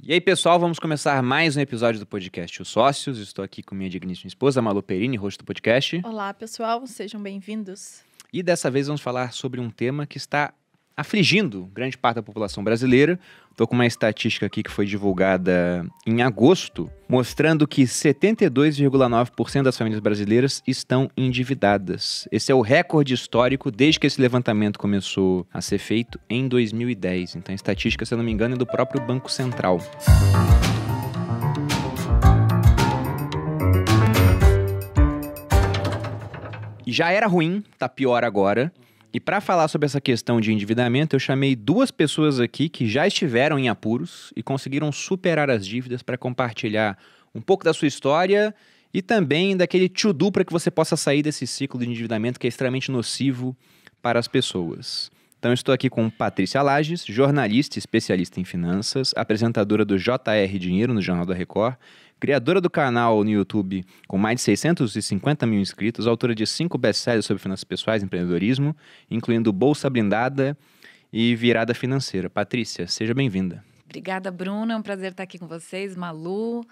E aí, pessoal, vamos começar mais um episódio do podcast Os Sócios. Estou aqui com minha digníssima esposa, Malu Perini, rosto do podcast. Olá, pessoal, sejam bem-vindos. E dessa vez vamos falar sobre um tema que está afligindo grande parte da população brasileira. Estou com uma estatística aqui que foi divulgada em agosto, mostrando que 72,9% das famílias brasileiras estão endividadas. Esse é o recorde histórico desde que esse levantamento começou a ser feito em 2010. Então, a estatística, se eu não me engano, é do próprio Banco Central. Já era ruim, tá pior agora. E para falar sobre essa questão de endividamento, eu chamei duas pessoas aqui que já estiveram em apuros e conseguiram superar as dívidas para compartilhar um pouco da sua história e também daquele to-do para que você possa sair desse ciclo de endividamento que é extremamente nocivo para as pessoas. Então, estou aqui com Patrícia Lages, jornalista especialista em finanças, apresentadora do JR Dinheiro no Jornal da Record, criadora do canal no YouTube com mais de 650 mil inscritos, autora de cinco best-sellers sobre finanças pessoais e empreendedorismo, incluindo Bolsa Blindada e Virada Financeira. Patrícia, seja bem-vinda. Obrigada, Bruna. É um prazer estar aqui com vocês, Malu.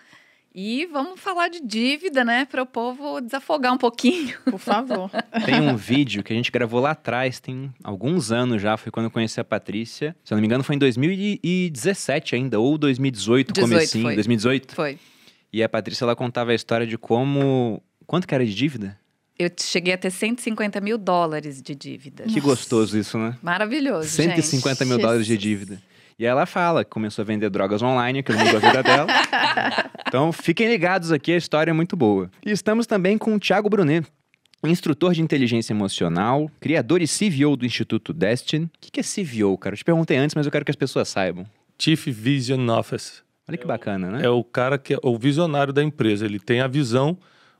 E vamos falar de dívida, né? Para o povo desafogar um pouquinho. Por favor. Tem um vídeo que a gente gravou lá atrás, tem alguns anos já, foi quando eu conheci a Patrícia. Se eu não me engano, foi em 2017 ainda, ou 2018, 18 comecinho. foi. 2018? Foi. E a Patrícia, ela contava a história de como... Quanto que era de dívida? Eu cheguei a ter 150 mil dólares de dívidas. Que gostoso isso, né? Maravilhoso, 150 mil Jesus. dólares de dívida. E ela fala que começou a vender drogas online, aquilo mudou a vida dela. Então, fiquem ligados aqui, a história é muito boa. E estamos também com o Thiago Brunet, instrutor de inteligência emocional, criador e CVO do Instituto Destin. O que que é CVO, cara? Eu te perguntei antes, mas eu quero que as pessoas saibam. Chief Vision Officer. Olha que bacana, né? É o cara que é o visionário da empresa. Ele tem a visão,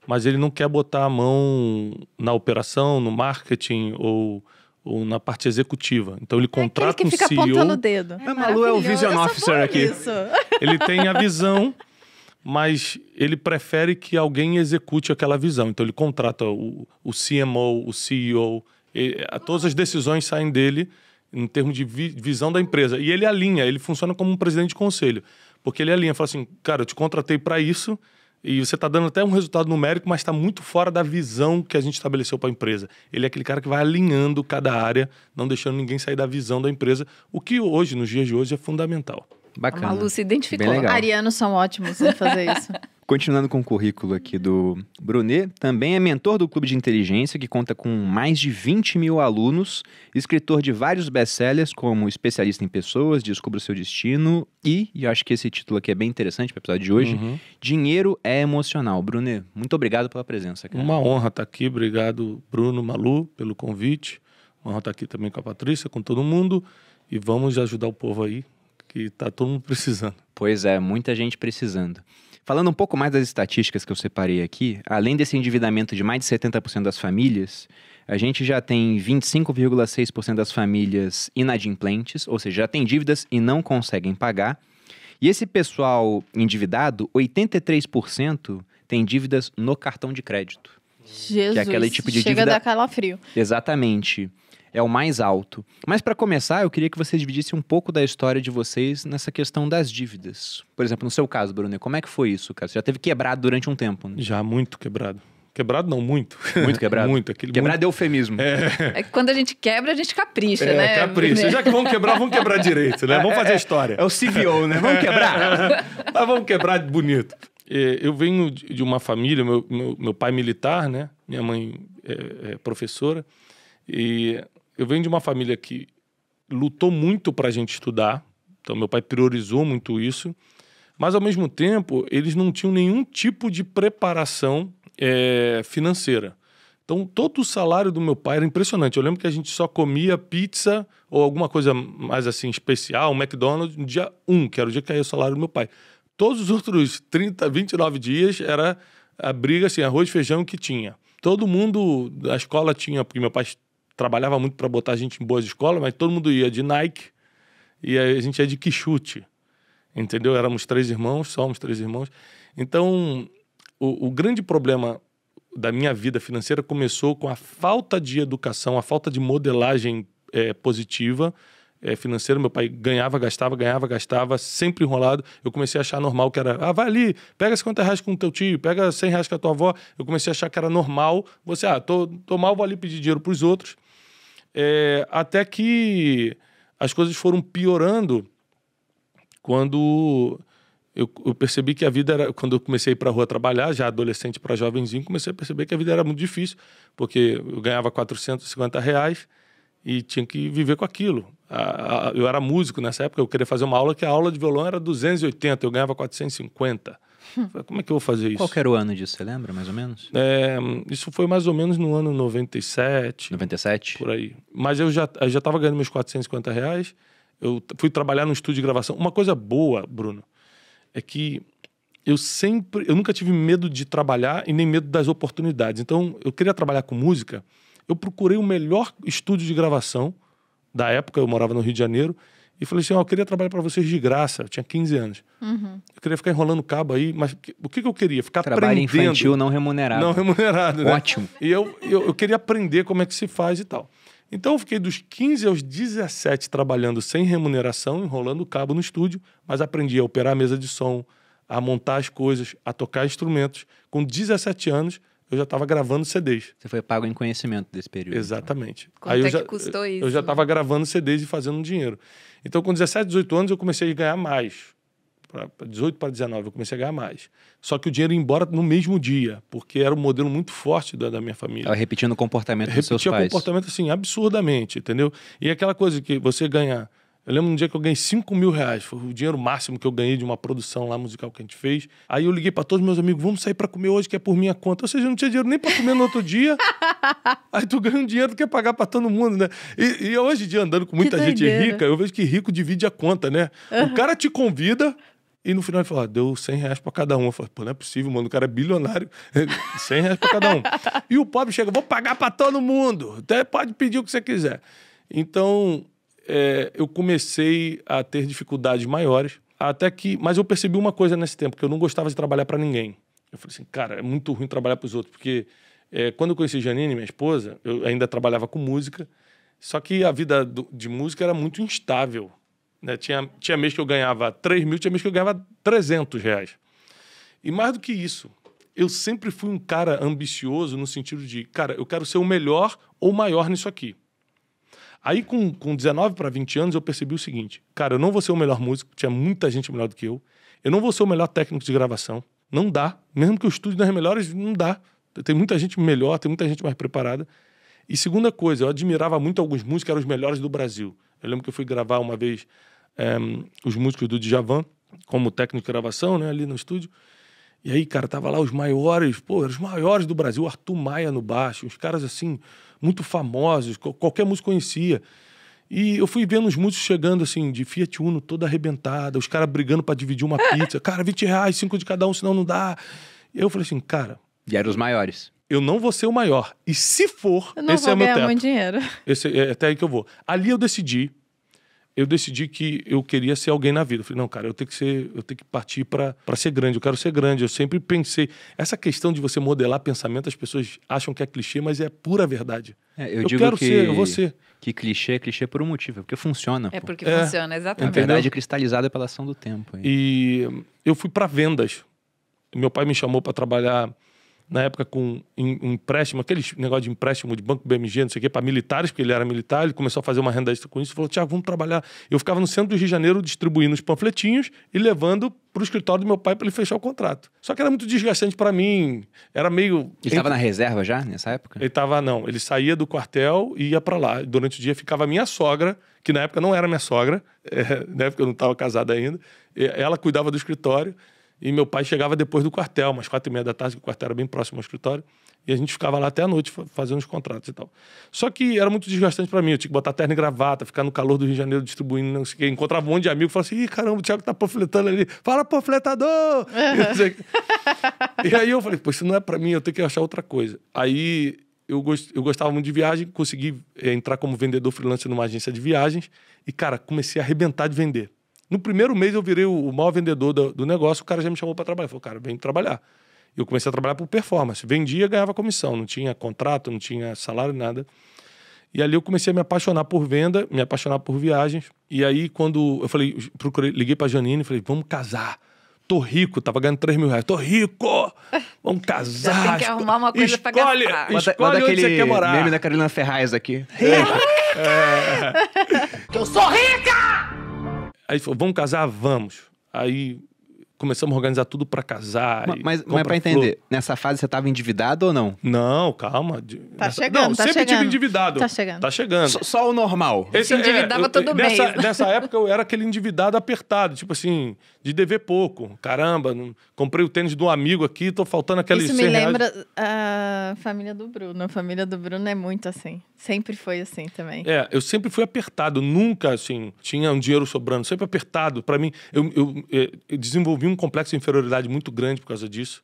mas ele não quer botar a mão na operação, no marketing ou, ou na parte executiva. Então ele É contrata que um fica CEO. apontando o dedo. A Malu é o maravilhoso. Vision Officer aqui. nisso. Ele tem a visão, mas ele prefere que alguém execute aquela visão. Então ele contrata o, o CMO, o CEO, e, a- todas as decisões saem dele em termos de vi- visão da empresa. E ele alinha, ele funciona como um presidente de conselho. Porque ele alinha, fala assim, cara, eu te contratei para isso e você está dando até um resultado numérico, mas está muito fora da visão que a gente estabeleceu para a empresa. Ele é aquele cara que vai alinhando cada área, não deixando ninguém sair da visão da empresa, o que hoje, nos dias de hoje, é fundamental. A Bacana. Malu se identificou. Arianos são ótimos em fazer isso. Continuando com o currículo aqui do Brunet, também é mentor do Clube de Inteligência, que conta com mais de 20 mil alunos, escritor de vários best-sellers, como Especialista em Pessoas, Descubra o Seu Destino e, e eu acho que esse título aqui é bem interessante para o episódio de hoje, Uhum. Dinheiro é Emocional. Brunet, muito obrigado pela presença. Cara. Uma honra estar aqui. Obrigado, Bruno, Malu, pelo convite. Uma honra estar aqui também com a Patrícia, com todo mundo. E vamos ajudar o povo aí, que está todo mundo precisando. Pois é, muita gente precisando. Falando um pouco mais das estatísticas que eu separei aqui, além desse endividamento de mais de 70% das famílias, a gente já tem 25,6% das famílias inadimplentes, ou seja, já tem dívidas e não conseguem pagar. E esse pessoal endividado, 83% tem dívidas no cartão de crédito. Jesus, aquele tipo de chega dívida- a dar calafrio. Exatamente. É o mais alto. Mas para começar, eu queria que você dividisse um pouco da história de vocês nessa questão das dívidas. Por exemplo, no seu caso, Bruno, como é que foi isso, cara? Você já teve quebrado durante um tempo, né? Já muito quebrado. Quebrado não, muito. Muito quebrado? muito. Aquele Quebrado é eufemismo. É que quando a gente quebra, a gente capricha, muito... né? É, capricho. Já que vamos quebrar, vamos quebrar direito, né? Vamos fazer a história. É o CVO, né? Vamos quebrar. Mas vamos quebrar de bonito. É, eu venho de de uma família, meu, meu, meu pai militar, né? Minha mãe é, é professora. E eu venho de uma família que lutou muito para a gente estudar. Então, meu pai priorizou muito isso. Mas, ao mesmo tempo, eles não tinham nenhum tipo de preparação é, financeira. Então, todo o salário do meu pai era impressionante. Eu lembro que a gente só comia pizza ou alguma coisa mais assim especial, um McDonald's, no dia 1, que era o dia que caía o salário do meu pai. Todos os outros 30, 29 dias era a briga, assim, arroz e feijão que tinha. Todo mundo da escola tinha, porque meu pai trabalhava muito para botar a gente em boas escolas, mas todo mundo ia de Nike e a gente ia de Quixute, entendeu? Éramos três irmãos, somos três irmãos. Então, o, o grande problema da minha vida financeira começou com a falta de educação, a falta de modelagem eh, positiva eh, financeiro. Meu pai ganhava, gastava, ganhava, gastava, sempre enrolado. Eu comecei a achar normal que era, ah, vai ali, pega 50 reais com o teu tio, pega 100 reais com a tua avó. Eu comecei a achar que era normal. Você, ah, tô, tô mal, vou ali pedir dinheiro pros outros. É, até que as coisas foram piorando quando eu, eu percebi que a vida era. Quando eu comecei a para rua trabalhar, já adolescente para jovenzinho, comecei a perceber que a vida era muito difícil, porque eu ganhava 450 reais e tinha que viver com aquilo. A- a- eu era músico nessa época, eu queria fazer uma aula que a aula de violão era 280, eu ganhava 450. Como é que eu vou fazer isso? Qual era o ano disso, você lembra, mais ou menos? É, isso foi mais ou menos no ano 97, 97? por aí. Mas eu já eu já estava ganhando meus 450 reais. Eu fui trabalhar no estúdio de gravação. Uma coisa boa, Bruno, é que eu sempre, eu nunca tive medo de trabalhar e nem medo das oportunidades. Então, eu queria trabalhar com música. Eu procurei o melhor estúdio de gravação da época. Eu morava no Rio de Janeiro e falei assim: ó, eu queria trabalhar para vocês de graça. Eu tinha 15 anos. Eu queria ficar enrolando cabo aí, mas o que, que eu queria? Ficar Trabalho aprendendo. infantil não remunerado. Não remunerado, né? Ótimo. E eu, eu, eu queria aprender como é que se faz e tal. Então eu fiquei dos 15 aos 17 trabalhando sem remuneração, enrolando cabo no estúdio, mas aprendi a operar a mesa de som, a montar as coisas, a tocar instrumentos. Com 17 anos, eu já estava gravando CDs. Você foi pago em conhecimento desse período. Exatamente. Quanto eu é já, que custou Eu isso? já estava gravando CDs e fazendo dinheiro. Então, com 17, 18 anos, eu comecei a ganhar mais. Pra, pra 18 para 19, eu comecei a ganhar mais. Só que o dinheiro ia embora no mesmo dia, porque era um modelo muito forte da, da minha família. Tava repetindo o comportamento dos seus Repetia pais. comportamento assim, absurdamente, entendeu? E aquela coisa que você ganha. Eu lembro um dia que eu ganhei 5 mil reais, foi o dinheiro máximo que eu ganhei de uma produção lá musical que a gente fez. Aí eu liguei para todos os meus amigos, vamos sair para comer hoje, que é por minha conta. Ou seja, eu não tinha dinheiro nem para comer no outro dia. Aí tu ganha um dinheiro que quer pagar para todo mundo, né? E, e hoje em dia, andando com muita Que gente doideira. rica, eu vejo que rico divide a conta, né? O cara te convida. E no final ele falou, ah, deu 100 reais pra cada um. Eu falei, pô, não é possível, mano, o cara é bilionário. 100 reais pra cada um. E o pobre chega, vou pagar pra todo mundo. Até pode pedir o que você quiser. Então, é, eu comecei a ter dificuldades maiores. Até que... Mas eu percebi uma coisa nesse tempo, que eu não gostava de trabalhar pra ninguém. Eu falei assim, cara, é muito ruim trabalhar pros outros. Porque é, quando eu conheci Janine, minha esposa, eu ainda trabalhava com música. Só que a vida do- de música era muito instável. Né? Tinha, tinha mês que eu ganhava 3 mil, tinha mês que eu ganhava 300 reais. E mais do que isso, eu sempre fui um cara ambicioso no sentido de, cara, eu quero ser o melhor ou maior nisso aqui. Aí, com, com 19 para 20 anos, eu percebi o seguinte: cara, eu não vou ser o melhor músico, tinha muita gente melhor do que eu. Eu não vou ser o melhor técnico de gravação. Não dá. Mesmo que eu estude nas melhores, não dá. Tem muita gente melhor, tem muita gente mais preparada. E segunda coisa, eu admirava muito alguns músicos que eram os melhores do Brasil. Eu lembro que eu fui gravar uma vez eh, os músicos do Djavan, como técnico de gravação, né, ali no estúdio. E aí, cara, tava lá os maiores, pô, os maiores do Brasil, Arthur Maia no baixo, uns caras assim, muito famosos, qual- qualquer músico conhecia. E eu fui vendo os músicos chegando assim, de Fiat Uno toda arrebentada, os caras brigando pra dividir uma pizza. Cara, 20 reais, 5 de cada um, senão não dá. E eu falei assim, cara, E eram os maiores. eu não vou ser o maior. E se for, Eu não esse vou é meu ganhar teto. muito dinheiro. Esse é até aí que eu vou. Ali eu decidi, eu decidi que eu queria ser alguém na vida. Eu falei, não, cara, eu tenho que ser, eu tenho que partir para ser grande. Eu quero ser grande. Eu sempre pensei essa questão de você modelar pensamento, as pessoas acham que é clichê, mas é pura verdade. É, eu, Eu digo quero que, ser, eu vou ser. que clichê é clichê por um motivo, é porque funciona. É porque É. funciona, A exatamente. Entendeu? verdade é cristalizada pela ação do tempo. aí. E eu fui para vendas. Meu pai me chamou para trabalhar na época com um empréstimo, aquele negócio de empréstimo de banco BMG, não sei o quê, para militares, porque ele era militar, ele começou a fazer uma renda extra com isso, falou: "Tiago, vamos trabalhar". Eu ficava no centro do Rio de Janeiro distribuindo os panfletinhos e levando para o escritório do meu pai para ele fechar o contrato. Só que era muito desgastante para mim, era meio Ele estava na reserva já, nessa época? ele tava, não, ele saía do quartel e ia para lá. Durante o dia ficava a minha sogra, que na época não era minha sogra, é, na época eu não estava casado ainda. Ela cuidava do escritório e meu pai chegava depois do quartel, umas quatro e meia da tarde, que o quartel era bem próximo ao escritório. E a gente ficava lá até a noite fa- fazendo os contratos e tal. Só que era muito desgastante para mim. Eu tinha que botar terno e gravata, ficar no calor do Rio de Janeiro distribuindo, não sei o quê. Encontrava um monte de amigo e falava assim: Ih, caramba, o Thiago tá panfletando ali. Fala, panfletador! E quê. E aí eu falei, pô, isso não é pra mim, eu tenho que achar outra coisa. Aí eu, gos- eu gostava muito de viagem, consegui eh, entrar como vendedor freelancer numa agência de viagens e, cara, comecei a arrebentar de vender. No primeiro mês eu virei o, o maior vendedor do, do negócio, o cara já me chamou para trabalhar. Falou, cara, vem trabalhar. Eu comecei a trabalhar por performance. Vendia, ganhava comissão. Não tinha contrato, não tinha salário, nada. E ali eu comecei a me apaixonar por venda, me apaixonar por viagens. E aí, quando eu falei, procurei, liguei pra Janine e falei, vamos casar. Tô rico, tava ganhando 3 mil reais. Tô rico! Vamos casar. Já tem que arrumar uma coisa pra escolhe, gastar. Bota, Escolhe onde aquele você quer morar. meme da Carolina Ferraz aqui. Aí falou, vamos casar? Vamos. Aí começamos a organizar tudo pra casar. Ma- e Mas, mas compra pra flor. entender, nessa fase você tava endividado ou não? Não, calma. Tá nessa- chegando, Não, tá sempre tive chegando. endividado. Tá chegando. Tá chegando. Só, só o normal. Esse Se endividava eu- todo nessa, mês? Nessa época eu era aquele endividado apertado, tipo assim, de dever pouco. Caramba, não- comprei o tênis de um amigo aqui, tô faltando aqueles Isso me 100 reais. lembra a família do Bruno. A família do Bruno é muito assim. Sempre foi assim também. É, eu sempre fui apertado, nunca assim tinha um dinheiro sobrando, sempre apertado. Para mim, eu, eu, eh, eu desenvolvi um complexo de inferioridade muito grande por causa disso,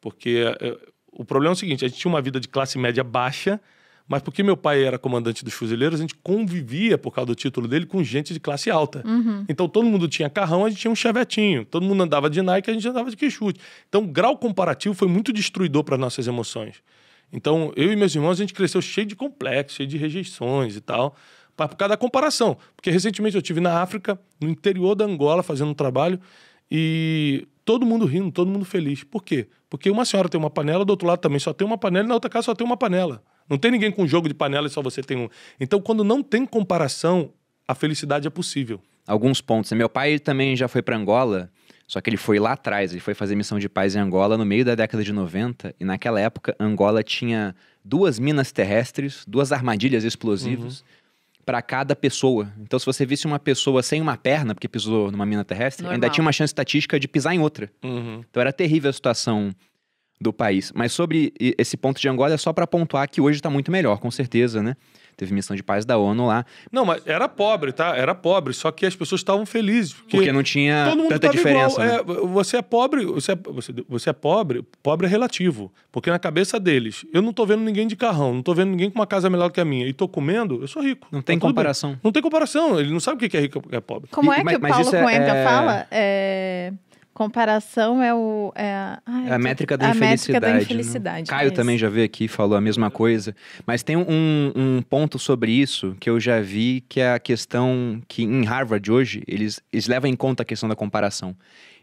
porque eh, o problema é o seguinte: a gente tinha uma vida de classe média baixa, mas porque meu pai era comandante dos fuzileiros, a gente convivia por causa do título dele com gente de classe alta. Então todo mundo tinha carrão, a gente tinha um chevetinho. Todo mundo andava de Nike, a gente andava de Quixute. Então o grau comparativo foi muito destruidor para nossas emoções. Então, eu e meus irmãos, a gente cresceu cheio de complexos, cheio de rejeições e tal, pra- por causa da comparação. Porque recentemente eu estive na África, no interior da Angola, fazendo um trabalho, e todo mundo rindo, todo mundo feliz. Por quê? Porque uma senhora tem uma panela, do outro lado também só tem uma panela, e na outra casa só tem uma panela. Não tem ninguém com jogo de panela e só você tem um. Então, quando não tem comparação, a felicidade é possível. Alguns pontos. Meu pai também já foi pra Angola, só que ele foi lá atrás. Ele foi fazer missão de paz em Angola no meio da década de 90. E naquela época, Angola tinha duas minas terrestres, duas armadilhas explosivas. Pra cada pessoa. Então, se você visse uma pessoa sem uma perna, porque pisou numa mina terrestre, ainda Normal. tinha uma chance estatística de pisar em outra. Então era terrível a situação do país. Mas sobre esse ponto de Angola é só pra pontuar que hoje tá muito melhor, com certeza, né? Teve missão de paz da ONU lá, Não, mas era pobre, tá? Era pobre, só que as pessoas estavam felizes. Porque, porque não tinha todo mundo tanta diferença. igual. né? É, você é pobre, você é, você, você é pobre, pobre é relativo. Porque na cabeça deles, eu não tô vendo ninguém de carrão, não tô vendo ninguém com uma casa melhor que a minha e tô comendo, eu sou rico. Não tem Tá comparação. Não tem comparação, ele não sabe o que é rico e o que é pobre. Como E- é que mas- o Paulo isso é- Cuenca é- fala? É, Comparação é o. É a, ai, É a métrica da a infelicidade. métrica da né? infelicidade. Caio é também já veio aqui e falou a mesma coisa. Mas tem um, um ponto sobre isso que eu já vi, que é a questão que em Harvard hoje, eles, eles levam em conta a questão da comparação.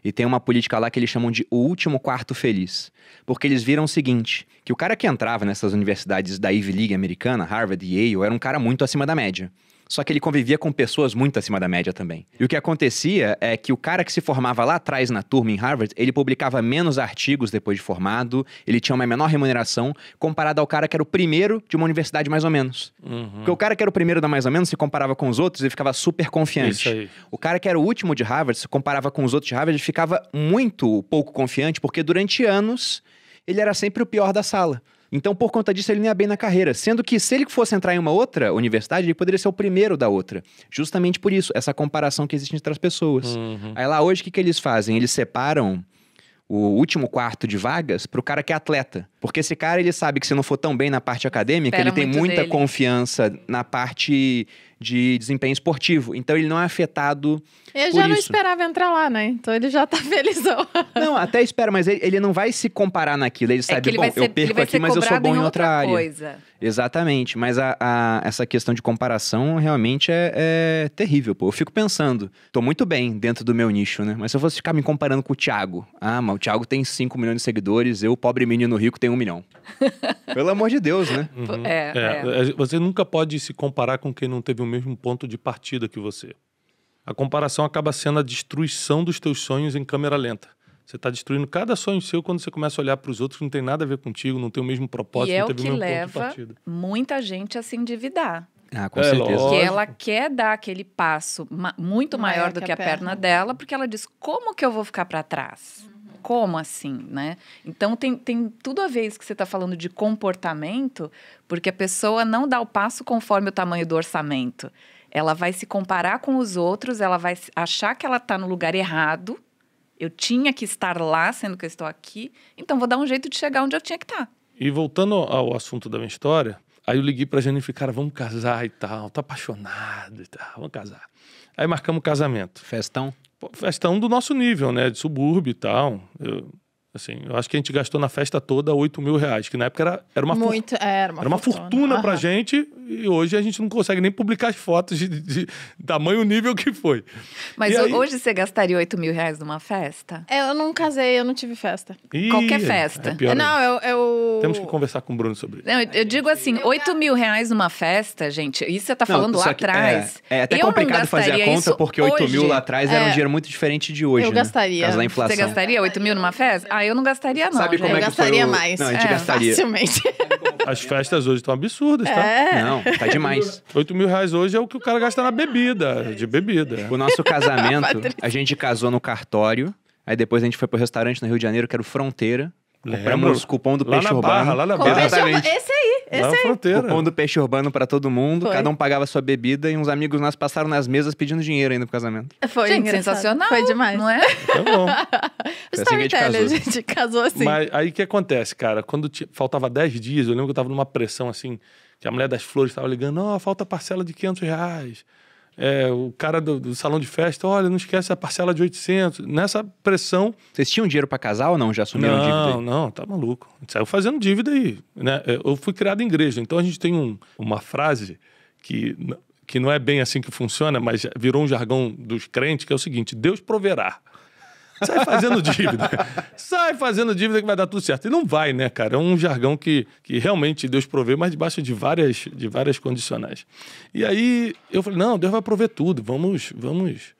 E tem uma política lá que eles chamam de o último quarto feliz. Porque eles viram o seguinte, que o cara que entrava nessas universidades da Ivy League americana, Harvard e Yale, era um cara muito acima da média. Só que ele convivia com pessoas muito acima da média também. E o que acontecia é que o cara que se formava lá atrás na turma em Harvard, ele publicava menos artigos depois de formado, ele tinha uma menor remuneração, comparado ao cara que era o primeiro de uma universidade mais ou menos. Porque o cara que era o primeiro da mais ou menos se comparava com os outros e ficava super confiante. O cara que era o último de Harvard se comparava com os outros de Harvard e ficava muito pouco confiante, porque durante anos ele era sempre o pior da sala. Então, por conta disso, ele não ia bem na carreira. Sendo que se ele fosse entrar em uma outra universidade, ele poderia ser o primeiro da outra. Justamente por isso, essa comparação que existe entre as pessoas. Uhum. Aí lá hoje, o que, que eles fazem? Eles separam o último quarto de vagas pro cara que é atleta. Porque esse cara, ele sabe que se não for tão bem na parte acadêmica, Espera ele tem muita dele. confiança na parte de desempenho esportivo. Então, ele não é afetado Ele por já não isso. esperava entrar lá, né? Então ele já tá felizão. Não, até espera, mas ele, ele não vai se comparar naquilo. Ele É sabe, que ele bom, ser, eu perco aqui, mas eu sou bom em outra, área. coisa. Exatamente, mas a, a- essa questão de comparação realmente é, é terrível, pô. Eu fico pensando, tô muito bem dentro do meu nicho, né? Mas se eu fosse ficar me comparando com o Thiago, ah, mas o Thiago tem 5 milhões de seguidores, eu, pobre menino rico, tenho um milhão. Pelo amor de Deus, né? É, é. É, Você nunca pode se comparar com quem não teve o mesmo ponto de partida que você. A comparação acaba sendo a destruição dos teus sonhos em câmera lenta. Você está destruindo cada sonho seu quando você começa a olhar para os outros que não tem nada a ver contigo, não tem o mesmo propósito, E é não o teve que o mesmo ponto de leva partida. muita gente a se endividar. Ah, com É, certeza. lógico. Porque ela quer dar aquele passo ma- muito maior, do que a perna dela, porque ela diz: como que eu vou ficar para trás? Como assim, né? Então tem, tem tudo a ver isso que você está falando de comportamento, porque a pessoa não dá o passo conforme o tamanho do orçamento. Ela vai se comparar com os outros, ela vai se- achar que ela está no lugar errado. Eu tinha que estar lá, sendo que eu estou aqui, então vou dar um jeito de chegar onde eu tinha que estar. E voltando ao assunto da minha história, aí eu liguei pra Jane e falei, cara, vamos casar e tal, tô apaixonado e tal, vamos casar. Aí marcamos o casamento. Festão. Pô, Festão do nosso nível, né? De subúrbio e tal. Eu, assim, eu acho que a gente gastou na festa toda 8 mil reais, que na época era, era uma, Muito, é, era uma era uma fortuna pra Aham. gente e hoje a gente não consegue nem publicar as fotos de, de, de tamanho nível que foi. Mas aí... hoje você gastaria 8 mil reais numa festa? É, eu não casei, eu não tive festa. Ih, Qualquer festa. É não, eu, eu, Temos que conversar com o Bruno sobre isso. Não, eu digo assim, 8 mil reais numa festa, gente, isso você tá falando não, lá atrás. É, é até eu complicado fazer a conta, porque 8 hoje. mil lá atrás era um dinheiro muito diferente de hoje. Eu né? gastaria. da inflação. Você gastaria 8 mil numa festa? Ah, eu não gastaria, não. Sabe como é eu que gastaria foi o... mais. Não, a gente é, gastaria. Facilmente. As festas hoje estão absurdas, tá? É. Não, tá demais. 8 mil reais hoje é o que o cara gasta na bebida, de bebida. O nosso casamento, a gente casou no cartório, aí depois a gente foi pro restaurante no Rio de Janeiro, que era o Fronteira. Compramos cupom do lá peixe na urbano. Barra, lá na Barra. Exatamente. Esse aí, esse lá na aí. fronteira. Cupom do peixe urbano pra todo mundo, Foi. cada um pagava sua bebida e uns amigos nossos passaram nas mesas pedindo dinheiro ainda pro casamento. Foi Gente, sensacional. Foi demais. Não é? Tá bom. Foi assim que a gente Storyteller, casou. a gente casou assim. Mas aí o que acontece, cara? Quando faltava 10 dias, eu lembro que eu tava numa pressão assim, que a mulher das flores estava ligando, ó, falta parcela de 500 reais. É, o cara do, do salão de festa, olha, não esquece a parcela de 800. Nessa pressão, Vocês tinham dinheiro pra casar ou não? Já assumiram não, dívida? aí? não, tá maluco. A gente saiu fazendo dívida aí. Né? Eu fui criado em igreja, então a gente tem um- uma frase que, que não é bem assim que funciona, mas virou um jargão dos crentes, que é o seguinte: Deus proverá. Sai fazendo dívida. Sai fazendo dívida que vai dar tudo certo. E não vai, né, cara? É um jargão que, que realmente Deus provê, mas debaixo de várias, de várias condicionais. E aí eu falei: não, Deus vai prover tudo. Vamos, vamos,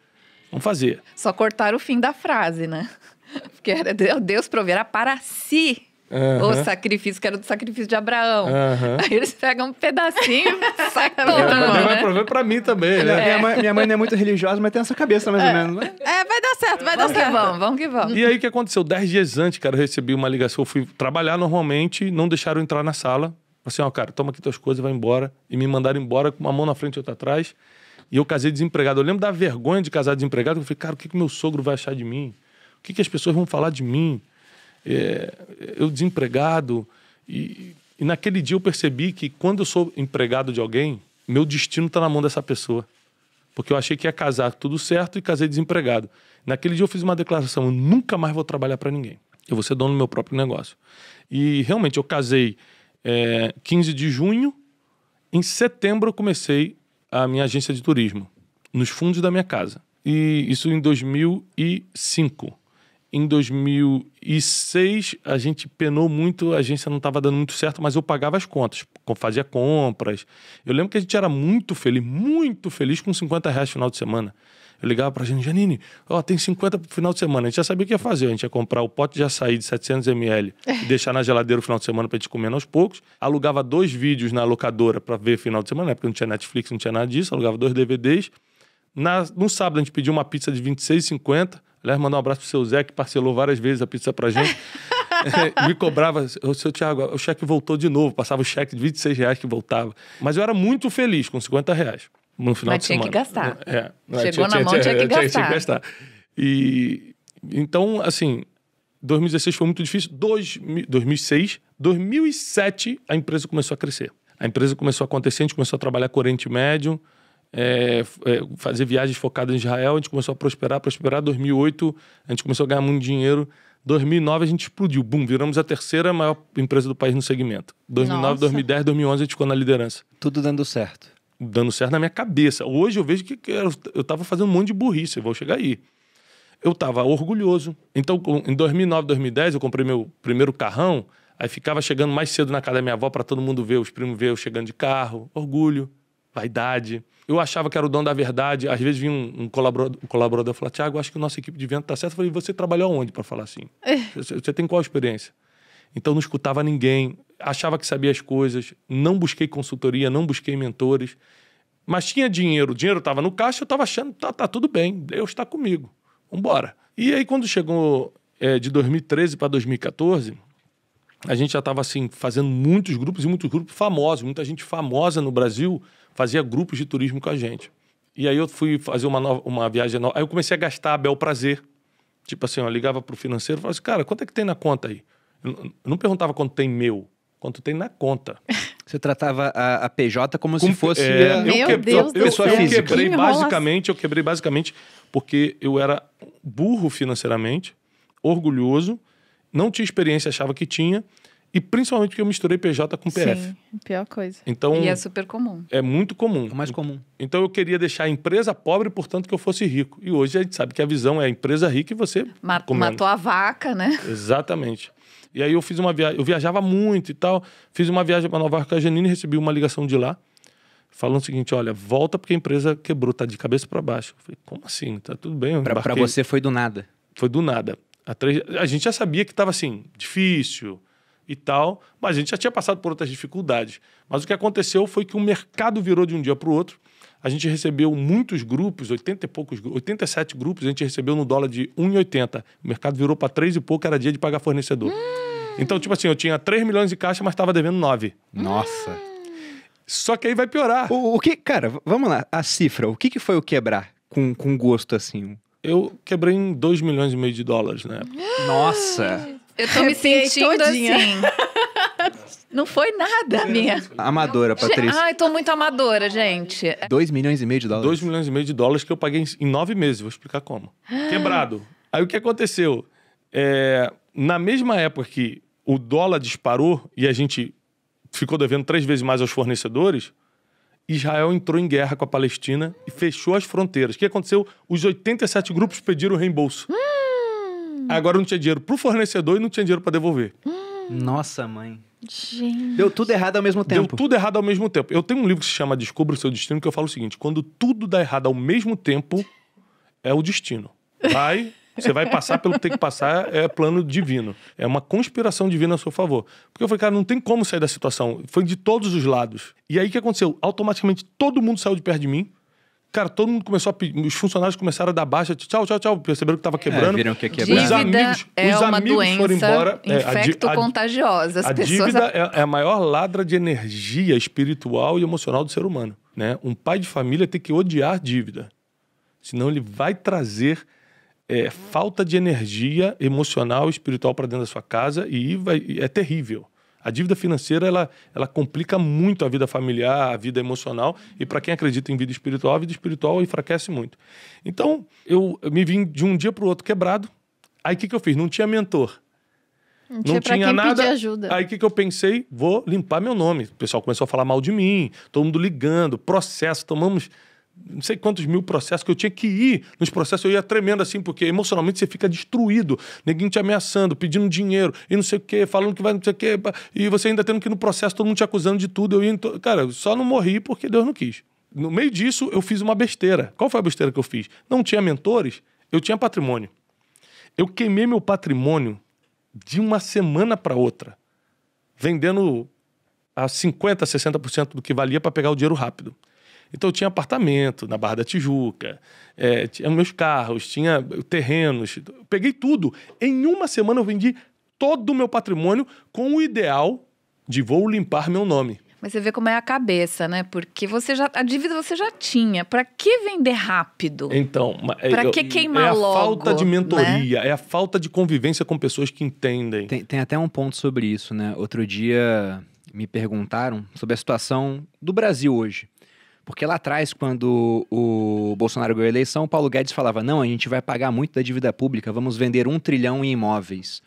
vamos fazer. Só cortaram o fim da frase, né? Porque era Deus proverá para si o Aham. sacrifício, que era do sacrifício de Abraão. Aham. Aí eles pegam um pedacinho e sai todo mundo, vai né? prover pra mim também, né? Minha, mãe, minha mãe não é muito religiosa, mas tem essa cabeça mais ou menos, né? É, vai dar certo, vai dar Vamos que certo. vamos, vamos que vamos. E aí o que aconteceu? Dez dias antes, cara, eu recebi uma ligação. Eu fui trabalhar normalmente, não deixaram entrar na sala. Assim, ó, cara, toma aqui tuas coisas, vai embora. E me mandaram embora com uma mão na frente e outra atrás. E eu casei desempregado. Eu lembro da vergonha de casar desempregado. Eu falei, cara, o que, que meu sogro vai achar de mim? O que, que as pessoas vão falar de mim? É, eu desempregado. E, e naquele dia eu percebi que quando eu sou empregado de alguém, meu destino está na mão dessa pessoa. Porque eu achei que ia casar tudo certo e casei desempregado. Naquele dia eu fiz uma declaração: eu nunca mais vou trabalhar para ninguém. Eu vou ser dono do meu próprio negócio. E realmente eu casei é, 15 de junho. Em setembro eu comecei a minha agência de turismo, nos fundos da minha casa. E isso em 2005. Em 2006, a gente penou muito, a agência não estava dando muito certo, mas eu pagava as contas, fazia compras. Eu lembro que a gente era muito feliz, muito feliz com 50 reais no final de semana. Eu ligava pra gente, Janine, ó, tem 50 pro final de semana. A gente já sabia o que ia fazer. A gente ia comprar o pote de açaí de 700 ml e deixar na geladeira o final de semana pra gente comer aos poucos. Alugava dois vídeos na locadora pra ver final de semana, né? porque não tinha Netflix, não tinha nada disso. Alugava dois DVDs. Na, no sábado a gente pediu uma pizza de R$26,50. Aliás, mandar um abraço pro seu Zé, que parcelou várias vezes a pizza pra gente. Me cobrava, o seu Thiago, o cheque voltou de novo. Passava o cheque de 26 reais que voltava. Mas eu era muito feliz com 50 reais no final Mas de tinha semana. que gastar. É, Chegou na mão, tinha que Tinha, gastar. que gastar. E, então, assim, 2016 foi muito difícil. Dois, 2006, 2007, a empresa começou a crescer. A empresa começou a acontecer, a gente começou a trabalhar com o Oriente Médio, é, é, fazer viagens focadas em Israel, a gente começou a prosperar, prosperar. 2008, a gente começou a ganhar muito dinheiro. 2009 a gente explodiu, bum, viramos a terceira maior empresa do país no segmento. 2009, Nossa. 2010, 2011 a gente ficou na liderança Tudo dando certo. dando certo na minha cabeça. Hoje eu vejo que eu, eu tava fazendo um monte de burrice, eu vou chegar aí. Eu tava orgulhoso. Então, em 2009, 2010, eu comprei meu primeiro carrão, aí ficava chegando mais cedo na casa da minha avó para todo mundo ver, os primos ver eu chegando de carro. Orgulho, vaidade. Eu achava que era o dono da verdade. Às vezes vinha um, um colaborador, um colaborador e falava, Tiago, acho que nossa equipe de venda tá certa. Eu falei, você trabalhou aonde para falar assim? Você, você tem qual experiência? Então não escutava ninguém, achava que sabia as coisas, não busquei consultoria, não busquei mentores, mas tinha dinheiro, o dinheiro estava no caixa, eu estava achando, tá, tá tudo bem, Deus está comigo, vambora. E aí quando chegou é, de 2013 para 2014, a gente já estava assim, fazendo muitos grupos e muitos grupos famosos, muita gente famosa no Brasil fazia grupos de turismo com a gente. E aí eu fui fazer uma, nova, uma viagem nova, aí eu comecei a gastar a bel prazer, Tipo assim, eu ligava pro financeiro e falava assim, cara, quanto é que tem na conta aí? Eu não- eu perguntava quanto tem meu, quanto tem na conta. Você tratava a, a PJ como se Com- fosse. é, a- eu Meu que- Deus eu, do eu, céu. eu quebrei Que basicamente, eu quebrei basicamente porque eu era burro financeiramente, orgulhoso, não tinha experiência, achava que tinha, E principalmente porque eu misturei PJ com PF. Sim, pior coisa. Então, E é super comum. é muito comum. É o mais comum. Então eu queria deixar a empresa pobre, portanto que eu fosse rico. E hoje a gente sabe que a visão é a empresa rica e você Ma- comendo. matou a vaca, né? Exatamente. E aí eu fiz uma viagem, eu viajava muito e tal. Fiz uma viagem para Nova York com a Janine e recebi uma ligação de lá, falando o seguinte: olha, volta porque a empresa quebrou, tá de cabeça para baixo. Eu falei, como assim? Tá tudo bem. Embarquei. você foi do nada. Foi do nada. A, três- a gente já sabia que estava assim, difícil e tal, mas a gente já tinha passado por outras dificuldades. Mas o que aconteceu foi que o mercado virou de um dia para o outro. A gente recebeu muitos grupos, 80 e poucos, gru- 87 grupos, a gente recebeu no dólar de 1,80. O mercado virou para 3 e pouco, era dia de pagar fornecedor. Então, tipo assim, eu tinha 3 milhões de caixa, mas estava devendo 9. Nossa. Só que aí vai piorar. O, o que, cara, vamos lá, a cifra. O que, que foi o quebrar com, com gosto assim? Eu quebrei em 2 milhões e meio de dólares na época. Nossa. Eu tô me sentindo assim. Não foi nada, minha. Amadora, Patrícia. Ai, tô muito amadora, gente. 2 milhões e meio de dólares. 2 milhões e meio de dólares que eu paguei em- nove meses. Vou explicar como. Quebrado. Aí o que aconteceu? É, na mesma época que o dólar disparou e a gente ficou devendo três vezes mais aos fornecedores, Israel entrou em guerra com a Palestina e fechou as fronteiras. O que aconteceu? Os 87 grupos pediram reembolso. Agora não tinha dinheiro para o fornecedor e não tinha dinheiro para devolver. Nossa, mãe. Gente. Deu tudo errado ao mesmo Deu tempo. tudo errado ao mesmo tempo. Eu tenho um livro que se chama Descubra o Seu Destino, que eu falo o seguinte: quando tudo dá errado ao mesmo tempo, é o destino. Vai, você vai passar pelo que tem que passar, é plano divino. É uma conspiração divina a seu favor. Porque eu falei, cara, não tem como sair da situação. Foi de todos os lados. E aí o que aconteceu? Automaticamente todo mundo saiu de perto de mim. Cara, todo mundo começou a pedir. Os funcionários começaram a dar baixa. Tchau, tchau, tchau. Perceberam que tava quebrando. É, viram que ia Os quebrar. Dívida amigos- é os uma amigos doença foram embora. É, a a- infecto-contagiosa. As a pessoas dívida é, é a maior ladra de energia espiritual e emocional do ser humano. Né? Um pai de família tem que odiar dívida. Senão ele vai trazer é, falta de energia emocional e espiritual para dentro da sua casa e vai- e é terrível. A dívida financeira ela, ela complica muito a vida familiar, a vida emocional e para quem acredita em vida espiritual, a vida espiritual enfraquece muito. Então eu, eu me vim de um dia para o outro quebrado. Aí o que, que eu fiz? Não tinha mentor. Não Não tinha pra tinha nada. Aí o que, que eu pensei? Vou limpar meu nome. O pessoal começou a falar mal de mim, todo mundo ligando, processo, tomamos não sei quantos mil processos que eu tinha que ir nos processos, eu ia tremendo assim, porque emocionalmente você fica destruído, ninguém te ameaçando, pedindo dinheiro e não sei o quê, falando que vai não sei o quê, e você ainda tendo que ir no processo, todo mundo te acusando de tudo. Eu ia, cara, só não morri porque Deus não quis. No meio disso, eu fiz uma besteira. Qual foi a besteira que eu fiz? Não tinha mentores, eu tinha patrimônio. Eu queimei meu patrimônio de uma semana para outra, vendendo a 50%, 60% do que valia para pegar o dinheiro rápido. Então eu tinha apartamento na Barra da Tijuca, é, tinha meus carros, tinha terrenos. Eu peguei tudo. Em uma semana eu vendi todo o meu patrimônio com o ideal de vou limpar meu nome. Mas você vê como é a cabeça, né? Porque você já a dívida você já tinha. Pra que vender rápido? Então, é- Pra eu- que queimar é a logo, falta de né? mentoria, é a falta de convivência com pessoas que entendem. Tem, tem até um ponto sobre isso, né? Outro dia me perguntaram sobre a situação do Brasil hoje. Porque lá atrás, quando o Bolsonaro ganhou a eleição, o Paulo Guedes falava: não, a gente vai pagar muito da dívida pública, vamos vender um trilhão em imóveis.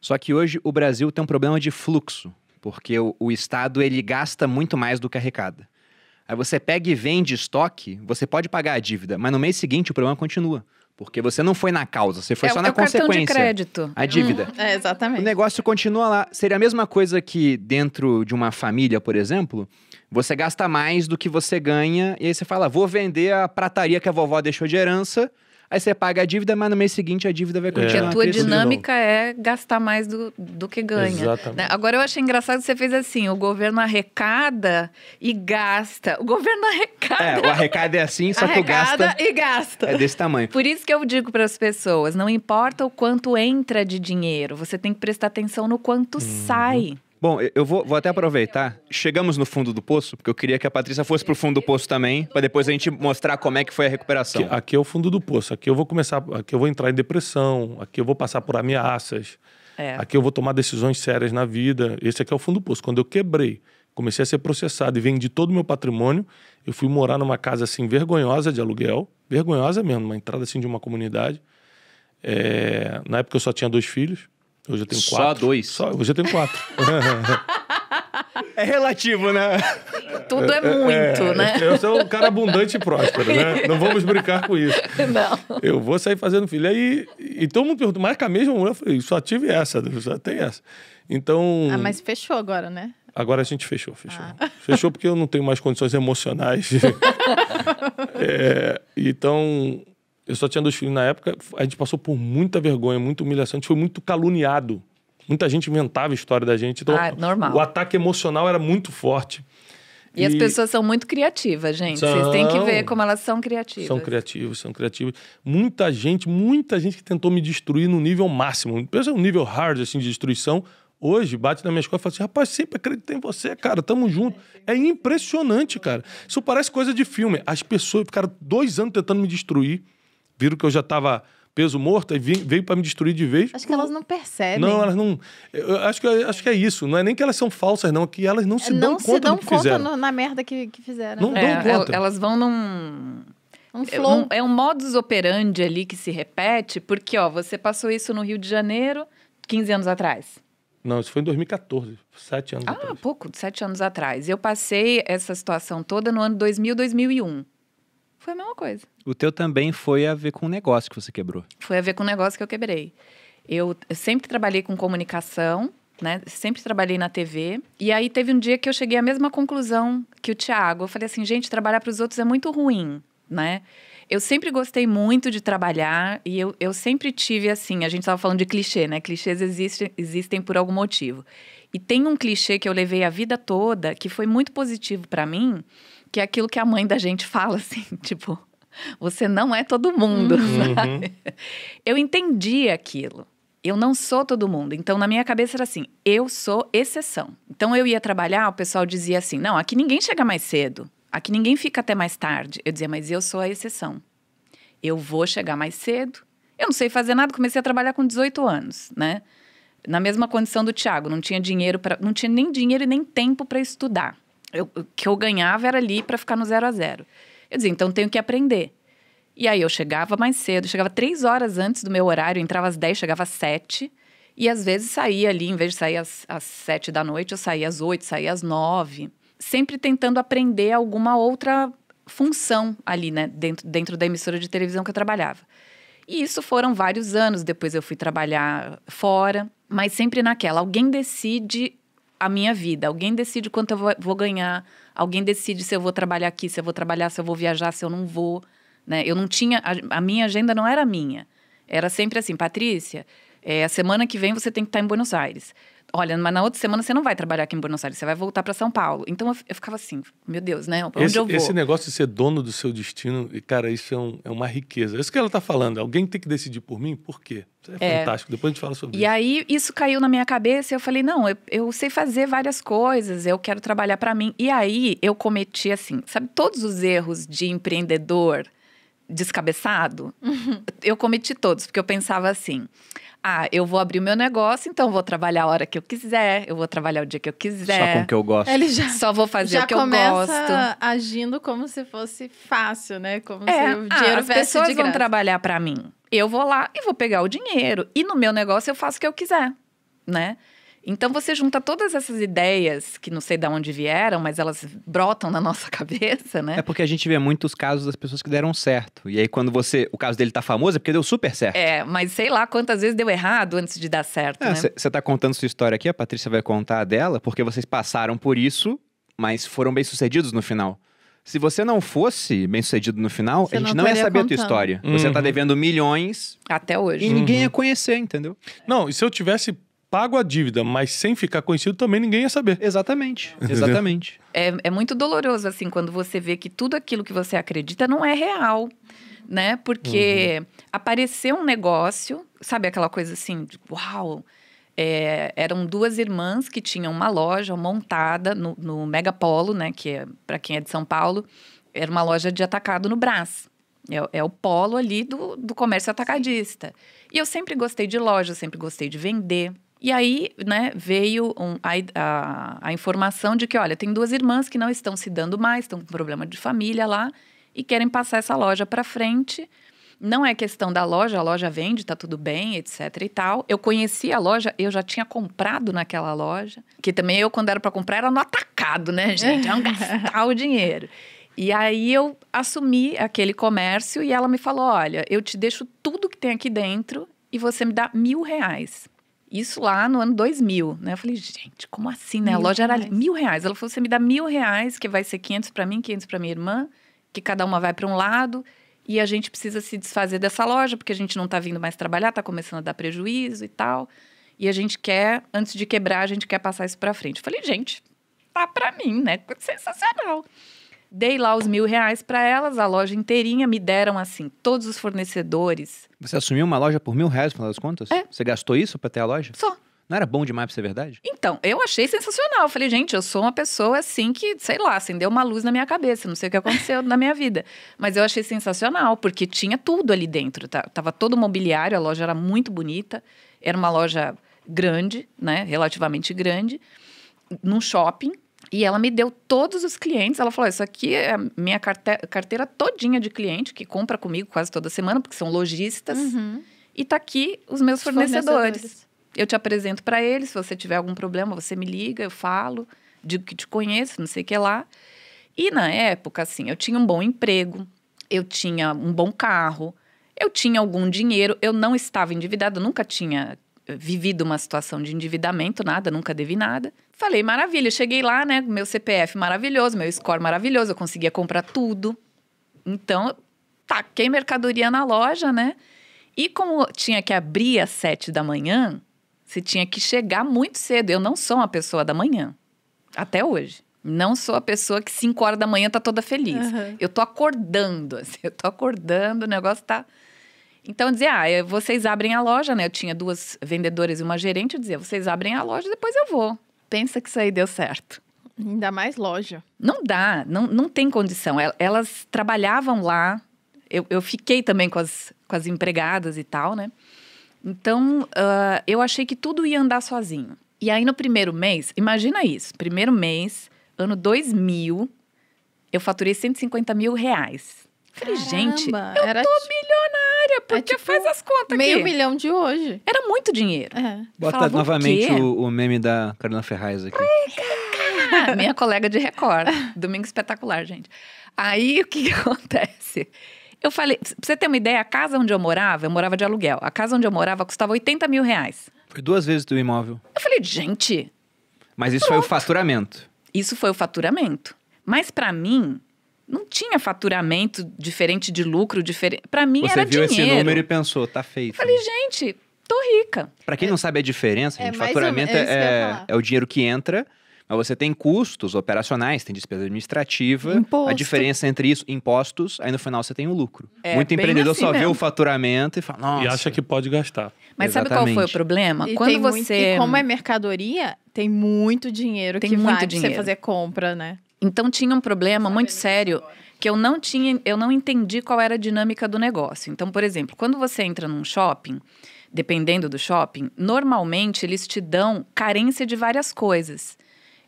Só que hoje o Brasil tem um problema de fluxo, porque o, o Estado ele gasta muito mais do que arrecada. Aí você pega e vende estoque, você pode pagar a dívida, mas no mês seguinte o problema continua. Porque você não foi na causa, você foi é, só é na o cartão de consequência. crédito. A dívida. É, O exatamente. negócio continua lá. Seria a mesma coisa que dentro de uma família, por exemplo, você gasta mais do que você ganha, e aí você fala, vou vender a prataria que a vovó deixou de herança, aí você paga a dívida, mas no mês seguinte a dívida vai Porque continuar. a tua dinâmica é gastar mais do, do que ganha. Exatamente. né? Agora eu achei engraçado que você fez assim: o governo arrecada e gasta. O governo arrecada. É, o arrecada é assim, só que o Arrecada gasta e gasta. é desse tamanho. Por isso que eu digo para as pessoas: não importa o quanto entra de dinheiro, você tem que prestar atenção no quanto sai. Bom, eu- vou, vou até aproveitar. Chegamos no fundo do poço, porque eu queria que a Patrícia fosse pro fundo do poço também, pra depois a gente mostrar como é que foi a recuperação. Aqui, aqui é o fundo do poço. Aqui eu vou começar, aqui eu vou entrar em depressão, aqui eu vou passar por ameaças. É. Aqui eu vou tomar decisões sérias na vida. Esse aqui é o fundo do poço. Quando eu quebrei, comecei a ser processado e vendi todo o meu patrimônio, eu fui morar numa casa assim vergonhosa de aluguel, vergonhosa mesmo, uma entrada assim de uma comunidade. É, na época eu só tinha dois filhos, Hoje eu tenho Só quatro. dois? Só, hoje eu tenho quatro. É relativo, né? Tudo é muito, né? Eu sou um cara abundante e próspero, né? Não vamos brincar com isso. Não. Eu vou sair fazendo filho. Aí, e todo mundo pergunta, mas com a mesma mulher? Eu falei, só tive essa, só tem essa. Então, Ah, mas fechou agora, né? agora a gente fechou, fechou. Fechou porque eu não tenho mais condições emocionais. É, então, eu só tinha dois filhos na época. A gente passou por muita vergonha, muita humilhação. A gente foi muito caluniado. Muita gente inventava a história da gente. Então, Ah, normal. o ataque emocional era muito forte. E, as pessoas são muito criativas, gente. Vocês têm que ver São. como elas são criativas. São criativos, são criativos. Muita gente, muita gente que tentou me destruir no nível máximo. Pensa um nível hard, assim, de destruição. Hoje, bate na minha escola e fala assim, rapaz, sempre acreditei em você, cara, tamo junto. É impressionante, cara. Isso parece coisa de filme. As pessoas ficaram dois anos tentando me destruir, viram que eu já tava peso morto, e veio para me destruir de vez. Acho que elas não percebem. Não, elas não. Eu acho que, acho que é isso. Não é nem que elas são falsas, não. É que elas não se não dão se conta dão do que conta no- na merda que, que fizeram. Não né? dão É, conta. elas vão num. Um É flow. um, é um modus operandi ali que se repete, porque, ó, você passou isso no Rio de Janeiro 15 anos atrás. Não, isso foi em 2014, sete anos Ah, atrás. pouco, sete anos atrás. Eu passei essa situação toda no ano 2000, 2001. Foi a mesma coisa. O teu também foi a ver com o negócio que você quebrou. Foi a ver com o negócio que eu quebrei. Eu, eu sempre trabalhei com comunicação, né? Sempre trabalhei na TV. E aí teve um dia que eu cheguei à mesma conclusão que o Thiago. Eu falei assim, gente, trabalhar para os outros é muito ruim, né? Eu sempre gostei muito de trabalhar e eu, eu sempre tive assim, a gente estava falando de clichê, né? Clichês existem, existem por algum motivo. E tem um clichê que eu levei a vida toda que foi muito positivo para mim, que é aquilo que a mãe da gente fala assim, tipo, você não é todo mundo, sabe? Eu entendi aquilo. Eu não sou todo mundo. Então, na minha cabeça era assim: eu sou exceção. Então, eu ia trabalhar, o pessoal dizia assim: não, aqui ninguém chega mais cedo. Aqui ninguém fica até mais tarde. Eu dizia, mas eu sou a exceção. Eu vou chegar mais cedo. Eu não sei fazer nada, comecei a trabalhar com 18 anos, né? Na mesma condição do Tiago, não tinha dinheiro para, não tinha nem dinheiro e nem tempo para estudar. Eu- o que eu ganhava era ali para ficar no zero a zero. Eu dizia, então tenho que aprender. E aí eu chegava mais cedo, chegava três horas antes do meu horário, entrava às 10, chegava às 7. E às vezes saía ali, em vez de sair às, às 7 da noite, eu saía às 8, saía às 9. Sempre tentando aprender alguma outra função ali, né, dentro, dentro da emissora de televisão que eu trabalhava. E isso foram vários anos. Depois eu fui trabalhar fora, mas sempre naquela. Alguém decide a minha vida, alguém decide quanto eu vou, ganhar, alguém decide se eu vou trabalhar aqui, se eu vou trabalhar, se eu vou viajar, se eu não vou. Né? Eu não tinha. A, a minha agenda não era minha. Era sempre assim, Patrícia, é, a semana que vem você tem que estar em Buenos Aires. Olha, mas na outra semana você não vai trabalhar aqui em Buenos Aires, você vai voltar para São Paulo. Então eu, eu ficava assim, meu Deus, né? Pra onde Esse, eu vou? esse negócio de ser dono do seu destino, e, cara, isso é, um- é uma riqueza. É isso que ela tá falando. Alguém tem que decidir por mim? Por quê? Isso é, É. fantástico. Depois a gente fala sobre E isso. aí isso caiu na minha cabeça e eu falei, não, eu, eu sei fazer várias coisas, eu quero trabalhar para mim. E aí eu cometi assim, sabe, todos os erros de empreendedor descabeçado, eu cometi todos, porque eu pensava assim: ah, eu vou abrir o meu negócio, então eu vou trabalhar a hora que eu quiser, eu vou trabalhar o dia que eu Só quiser. com o que eu gosto. Ele já, Só vou fazer já o que eu começa gosto. agindo como se fosse fácil, né? Como É, se o ah, dinheiro as viesse pessoas de vão trabalhar para mim. Eu vou lá e vou pegar o dinheiro. E no meu negócio eu faço o que eu quiser, né? Então você junta todas essas ideias que não sei de onde vieram, mas elas brotam na nossa cabeça, né? É porque a gente vê muitos casos das pessoas que deram certo. E aí, quando você. O caso dele tá famoso, é porque deu super certo. É, mas sei lá quantas vezes deu errado antes de dar certo, né? Você tá contando sua história aqui, a Patrícia vai contar a dela, porque vocês passaram por isso, mas foram bem-sucedidos no final. Se você não fosse bem-sucedido no final, Você a gente não não, ia saber a tua contando. história. Você tá Uhum. devendo milhões Até hoje. e ninguém ia conhecer, entendeu? Não, e se eu tivesse pago a dívida, mas sem ficar conhecido, também ninguém ia saber. Exatamente. Exatamente. É, é muito doloroso, assim, quando você vê que tudo aquilo que você acredita não é real, né? Porque apareceu um negócio, sabe aquela coisa assim, de, uau! É, eram duas irmãs que tinham uma loja montada no, no Megapolo, né? Que é, para quem é de São Paulo, era uma loja de atacado no Brás. É, é o polo ali do, do comércio atacadista. E eu sempre gostei de loja, sempre gostei de vender. E aí, né, veio um- a, a- a informação de que, olha, tem duas irmãs que não estão se dando mais, estão com problema de família lá e querem passar essa loja para frente. Não é questão da loja, a loja vende, tá tudo bem, etc e tal. Eu conheci a loja, eu já tinha comprado naquela loja, que também eu, quando era para comprar, era no atacado, né, gente? É um gastar o dinheiro. E aí eu assumi aquele comércio e ela me falou: olha, eu te deixo tudo que tem aqui dentro e você me dá mil reais. Isso lá no ano 2000, né? Eu falei, gente, como assim, né? Mil a loja reais. era mil reais. Ela falou, você me dá mil reais, que vai ser 500 para mim, 500 para minha irmã, que cada uma vai para um lado e a gente precisa se desfazer dessa loja porque a gente não está vindo mais trabalhar, está começando a dar prejuízo e tal. E a gente quer, antes de quebrar, a gente quer passar isso para frente. Eu falei, gente, tá para mim, né? Sensacional. Dei lá os mil reais para elas, a loja inteirinha, me deram assim, todos os fornecedores. Você assumiu uma loja por mil reais, no final das contas? É. Você gastou isso para ter a loja? Só. Não era bom demais pra ser verdade? Então, eu achei sensacional. Eu falei, gente, eu sou uma pessoa assim que, sei lá, acendeu uma luz na minha cabeça. Não sei o que aconteceu na minha vida. Mas eu achei sensacional, porque tinha tudo ali dentro. Tá? Tava todo mobiliário, a loja era muito bonita. Era uma loja grande, né? Relativamente grande, num shopping. E ela me deu todos os clientes. Ela falou: Isso aqui é a minha carteira, carteira todinha de cliente que compra comigo quase toda semana, porque são lojistas. Uhum. E tá aqui os meus fornecedores. Fornecedores. Eu te apresento para eles. Se você tiver algum problema, você me liga, eu falo, digo que te conheço, não sei o que lá. E na época, assim, eu tinha um bom emprego, eu tinha um bom carro, eu tinha algum dinheiro, eu não estava endividada, nunca tinha vivido uma situação de endividamento, nada, nunca devi nada. Falei, maravilha, cheguei lá, né, meu CPF maravilhoso, meu score maravilhoso, eu conseguia comprar tudo. Então, taquei mercadoria na loja, né? E como tinha que abrir às sete da manhã, você tinha que chegar muito cedo. Eu não sou uma pessoa da manhã, até hoje. Não sou a pessoa que 5 horas da manhã tá toda feliz. Uhum. Eu tô acordando, assim, eu tô acordando, o negócio tá. Então eu dizia, ah, eu- vocês abrem a loja, né? Eu tinha duas vendedoras e uma gerente, eu dizia, vocês abrem a loja, depois eu vou. Pensa que isso aí deu certo. Ainda mais loja. Não dá, não, não tem condição. El- Elas trabalhavam lá, eu, eu fiquei também com as, com as empregadas e tal, né? Então, ah, eu achei que tudo ia andar sozinho. E aí, no primeiro mês, imagina isso: primeiro mês, ano 2000, eu faturei 150 mil reais. Falei, gente, Caramba, eu era tô milionária, porque tipo faz as contas Meio aqui. milhão de hoje. Era muito dinheiro. É. Bota Falava o novamente quê? o, o meme da Carolina Ferraz aqui. Ah, minha colega de Record. Domingo espetacular, gente. Aí o que, que acontece? Eu falei, pra você ter uma ideia, a casa onde eu morava, eu morava de aluguel. A casa onde eu morava custava 80 mil reais. Foi duas vezes do imóvel. Eu falei, gente, Mas isso foi o faturamento. isso foi o faturamento. Mas pra mim, não tinha faturamento diferente de lucro diferente. Pra mim Você era viu dinheiro. esse número e pensou, tá feito. Falei, gente, tô rica. Pra quem não sabe a diferença, É gente, faturamento é eu é, é o dinheiro que entra, mas você tem custos operacionais, tem despesa administrativa. Imposto. A diferença entre isso, impostos, aí no final você tem o lucro. É, Muito empreendedor assim só vê mesmo. o faturamento e fala, nossa. E acha que pode gastar. Mas sabe qual foi o Exatamente. problema? E Quando tem muito- você. e como é mercadoria, tem muito dinheiro Tem que muito vai pra dinheiro. você fazer compra, né? Então tinha um problema muito sério que eu não tinha, eu não entendi qual era a dinâmica do negócio. Então, por exemplo, quando você entra num shopping, dependendo do shopping, normalmente eles te dão carência de várias coisas.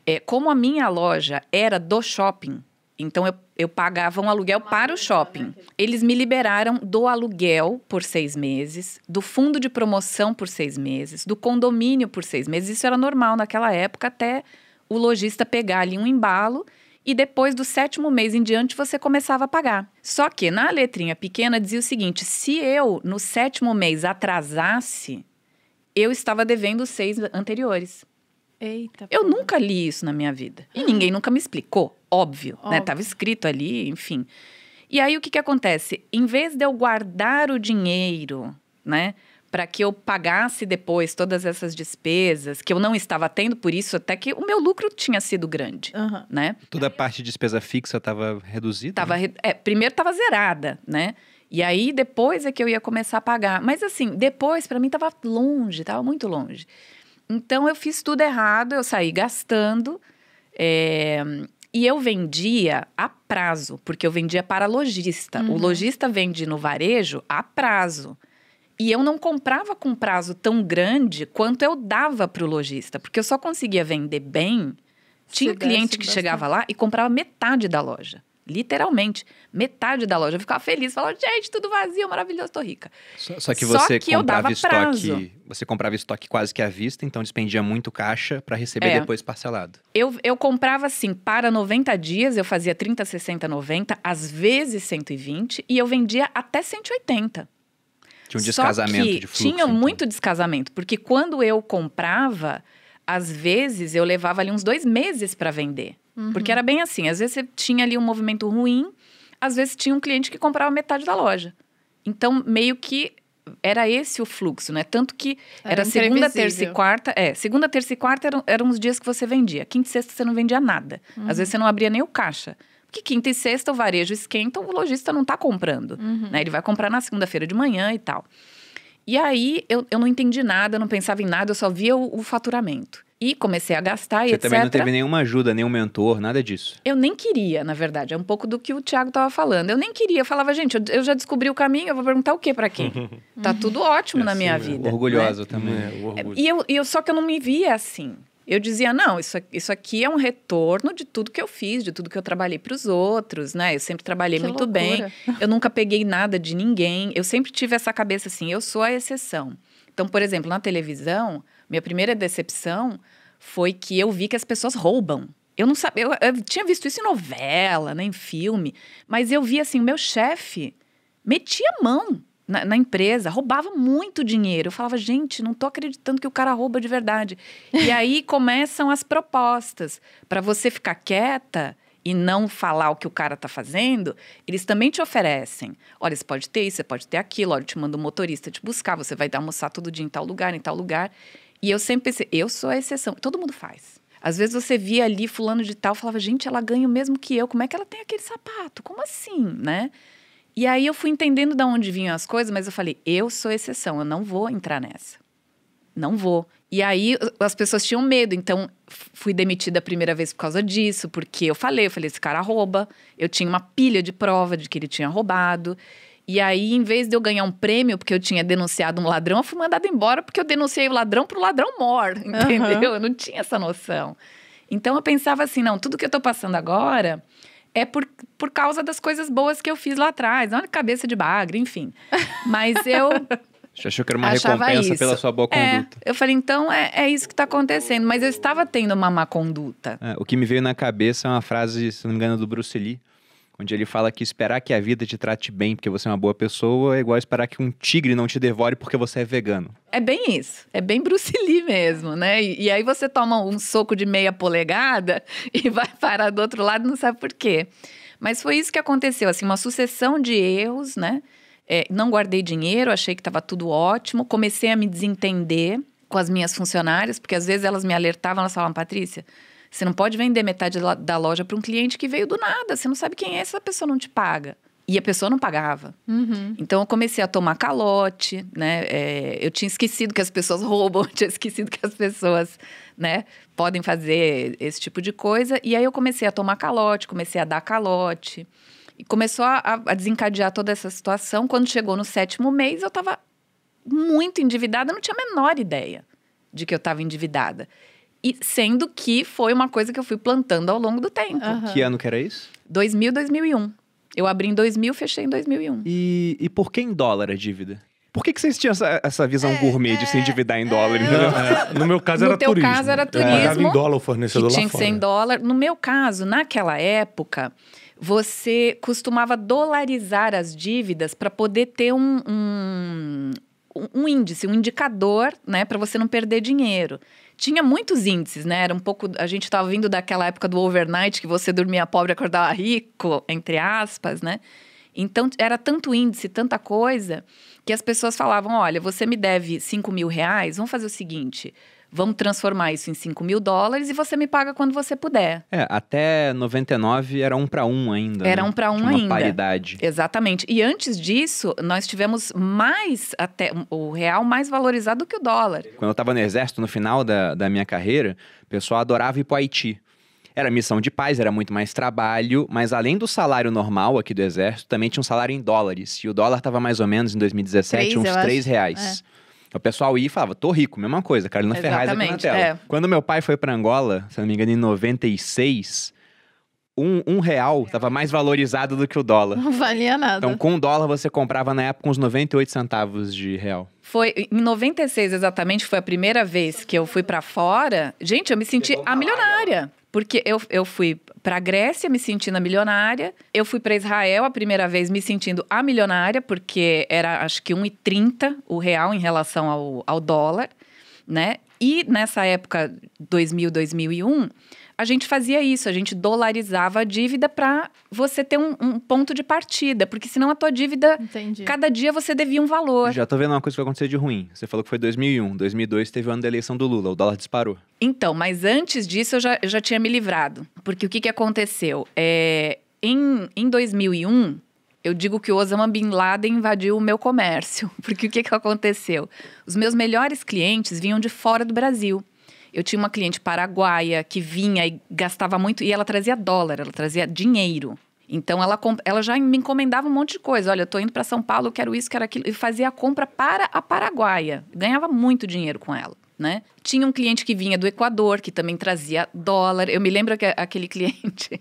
É, como a minha loja era do shopping, então eu, eu pagava um aluguel para o shopping. Eles me liberaram do aluguel por seis meses, do fundo de promoção por seis meses, do condomínio por seis meses. Isso era normal naquela época, até o lojista pegar ali um embalo e depois do sétimo mês em diante você começava a pagar. Só que na letrinha pequena dizia o seguinte: se eu no sétimo mês atrasasse, eu estava devendo os seis anteriores. Eita. Eu nunca li isso na minha vida. E ninguém nunca me explicou, óbvio, né? Óbvio. Tava escrito ali, enfim. E aí o que que acontece? Em vez de eu guardar o dinheiro, né, para que eu pagasse depois todas essas despesas que eu não estava tendo, por isso até que o meu lucro tinha sido grande, Aham. né? Toda a parte de despesa fixa estava reduzida. Tava, né? é, primeiro estava zerada, né? E aí depois é que eu ia começar a pagar. Mas assim, depois para mim estava longe, estava muito longe. Então eu fiz tudo errado, eu saí gastando é, e eu vendia a prazo, porque eu vendia para lojista. O lojista vende no varejo a prazo. E eu não comprava com prazo tão grande quanto eu dava para o lojista, porque eu só conseguia vender bem. Tinha Se cliente que bastante. chegava lá e comprava metade da loja. Literalmente. Metade da loja. Eu ficava feliz, falava, gente, tudo vazio, maravilhoso, tô rica. Só, só que Só você que eu comprava dava estoque. prazo. Você comprava estoque quase que à vista, então despendia muito caixa para receber É. depois parcelado. Eu, eu comprava assim, para 90 dias, eu fazia 30, 60, 90, às vezes 120, e eu vendia até 180. Tinha um Só descasamento que de fluxo. Tinha então. muito descasamento, porque quando eu comprava, às vezes eu levava ali uns dois meses para vender. Porque era bem assim, às vezes você tinha ali um movimento ruim, às vezes tinha um cliente que comprava metade da loja. Então, meio que era esse o fluxo, né? Tanto que Era era, segunda, terça e quarta. É, segunda, terça e quarta eram, eram os dias que você vendia. Quinta e sexta você não vendia nada. Às vezes você não abria nem o caixa. Porque quinta e sexta o varejo esquenta, o lojista não tá comprando. Né? Ele vai comprar na segunda-feira de manhã e tal. E aí eu, eu não entendi nada, eu não pensava em nada, eu só via o, o faturamento. E comecei a gastar e Você etc. também não teve nenhuma ajuda, nenhum mentor, nada disso. Eu nem queria, na verdade. É um pouco do que o Thiago estava falando. Eu nem queria. Eu falava, gente, eu, eu já descobri o caminho, eu vou perguntar o quê para quem? tá tudo ótimo É na assim minha vida. né? Orgulhosa também. É, o orgulho. E eu, e eu, só que eu não me via assim. Eu dizia, não, isso, aqui- isso aqui é um retorno de tudo que eu fiz, de tudo que eu trabalhei para os outros, né? Eu sempre trabalhei Que muito loucura. bem. Eu nunca peguei nada de ninguém. Eu sempre tive essa cabeça assim, eu sou a exceção. Então, por exemplo, na televisão, minha primeira decepção foi que eu vi que as pessoas roubam. Eu não sabia, eu, eu tinha visto isso em novela, né, em filme, mas eu vi assim, o meu chefe metia a mão na, na empresa, roubava muito dinheiro. Eu falava, gente, não tô acreditando que o cara rouba de verdade. E aí começam as propostas para você ficar quieta e não falar o que o cara tá fazendo, eles também te oferecem. Olha, você pode ter isso, você pode ter aquilo, olha, eu te mando um motorista te buscar, você vai almoçar todo dia em tal lugar, em tal lugar. E eu sempre pensei, eu sou a exceção. Todo mundo faz. Às vezes você via ali fulano de tal, falava, gente, ela ganha o mesmo que eu, como é que ela tem aquele sapato? Como assim, né? E aí eu fui entendendo de onde vinham as coisas, mas eu falei, eu sou exceção, eu não vou entrar nessa. Não vou. E aí as pessoas tinham medo, então fui demitida a primeira vez por causa disso, porque eu falei, eu falei, esse cara rouba. Eu tinha uma pilha de prova de que ele tinha roubado. E aí, em vez de eu ganhar um prêmio, porque eu tinha denunciado um ladrão, eu fui mandada embora porque eu denunciei o ladrão pro ladrão mor, entendeu? Eu não tinha essa noção. Então eu pensava assim, não, tudo que eu tô passando agora é por, por causa das coisas boas que eu fiz lá atrás. Olha, cabeça de bagre, enfim. Mas eu Você achou que era uma recompensa isso. pela sua boa É, conduta. eu falei, então é, é isso que tá acontecendo. Mas eu estava tendo uma má conduta. É, o que me veio na cabeça é uma frase, se não me engano, do Bruce Lee, onde ele fala que esperar que a vida te trate bem porque você é uma boa pessoa é igual esperar que um tigre não te devore porque você é vegano. É bem isso. É bem Bruce Lee mesmo, né? E, e aí você toma um soco de meia polegada e vai parar do outro lado não sabe por quê. Mas foi isso que aconteceu, assim, uma sucessão de erros, né? É, não guardei dinheiro, achei que estava tudo ótimo. Comecei a me desentender com as minhas funcionárias, porque às vezes elas me alertavam, elas falavam, Patrícia, você não pode vender metade da- loja para um cliente que veio do nada. Você não sabe quem é, essa pessoa não te paga. E a pessoa não pagava. Uhum. Então eu comecei a tomar calote, né? É, eu tinha esquecido que as pessoas roubam, eu tinha esquecido que as pessoas, né, podem fazer esse tipo de coisa. E aí eu comecei a tomar calote, comecei a dar calote. E começou a, a desencadear toda essa situação. Quando chegou no sétimo mês, eu estava muito endividada, eu não tinha a menor ideia de que eu estava endividada. E sendo que foi uma coisa que eu fui plantando ao longo do tempo. Aham. Que ano que era isso? 2000, 2001. Eu abri em 2000, fechei em 2001. E, e por que em dólar a dívida? Por que, que vocês tinham essa, essa visão É, gourmet de se endividar em dólar? Entendeu? é, no meu caso No era teu turismo. caso era Eu pagava em turismo, dólar o que fornecedor tinha lá que fora. ser em dólar. No meu caso, naquela época, você costumava dolarizar as dívidas para poder ter um, um, um índice, um indicador, né, para você não perder dinheiro. Tinha muitos índices, né? Era um pouco. A gente estava vindo daquela época do overnight que você dormia pobre e acordava rico, entre aspas, né? Então, era tanto índice, tanta coisa, que as pessoas falavam: olha, você me deve 5 mil reais, vamos fazer o seguinte. Vamos transformar isso em 5 mil dólares e você me paga quando você puder. É, até 99 era um para um ainda. Era né? um pra um Tinha uma ainda. paridade. Exatamente. E antes disso, nós tivemos mais, até o real mais valorizado do que o dólar. Quando eu estava no exército, no final da, da minha carreira, o pessoal adorava ir pro Haiti. Era missão de paz, era muito mais trabalho, mas além do salário normal aqui do exército, também tinha um salário em dólares. E o dólar estava mais ou menos em 2017 Três, uns eu acho. 3 reais. O pessoal ia e falava, tô rico, mesma coisa, Carolina Ferraz aqui na Exatamente, tela. é. Quando meu pai foi para Angola, se não me engano, em 96, um, um real estava mais valorizado do que o dólar. Não valia nada. Então, com um dólar, você comprava na época uns 98 centavos de real. Foi em 96 exatamente, foi a primeira vez que eu fui para fora. Gente, eu me senti a milionária. Porque eu, eu fui para Grécia me sentindo a milionária. Eu fui para Israel a primeira vez me sentindo a milionária, porque era acho que 1,30 o real em relação ao, ao dólar, né? E nessa época, 2000, 2001, a gente fazia isso, a gente dolarizava a dívida para você ter um, um, ponto de partida, porque senão a tua dívida, Entendi. cada dia você devia um valor. Já tô vendo uma coisa que vai acontecer de ruim. Você falou que foi 2001, 2002 teve o ano da eleição do Lula, o dólar disparou. Então, mas antes disso eu já, eu já tinha me livrado, porque o que, que aconteceu? É, em, em 2001, eu digo que o Osama Bin Laden invadiu o meu comércio, porque o que, que aconteceu? Os meus melhores clientes vinham de fora do Brasil. Eu tinha uma cliente paraguaia que vinha e gastava muito, e ela trazia dólar, ela trazia dinheiro. Então ela, ela já me encomendava um monte de coisa. Olha, eu tô indo para São Paulo, eu quero isso, quero aquilo. E fazia a compra para a Paraguaia. Ganhava muito dinheiro com ela. Né? Tinha um cliente que vinha do Equador, que também trazia dólar. Eu me lembro que aquele cliente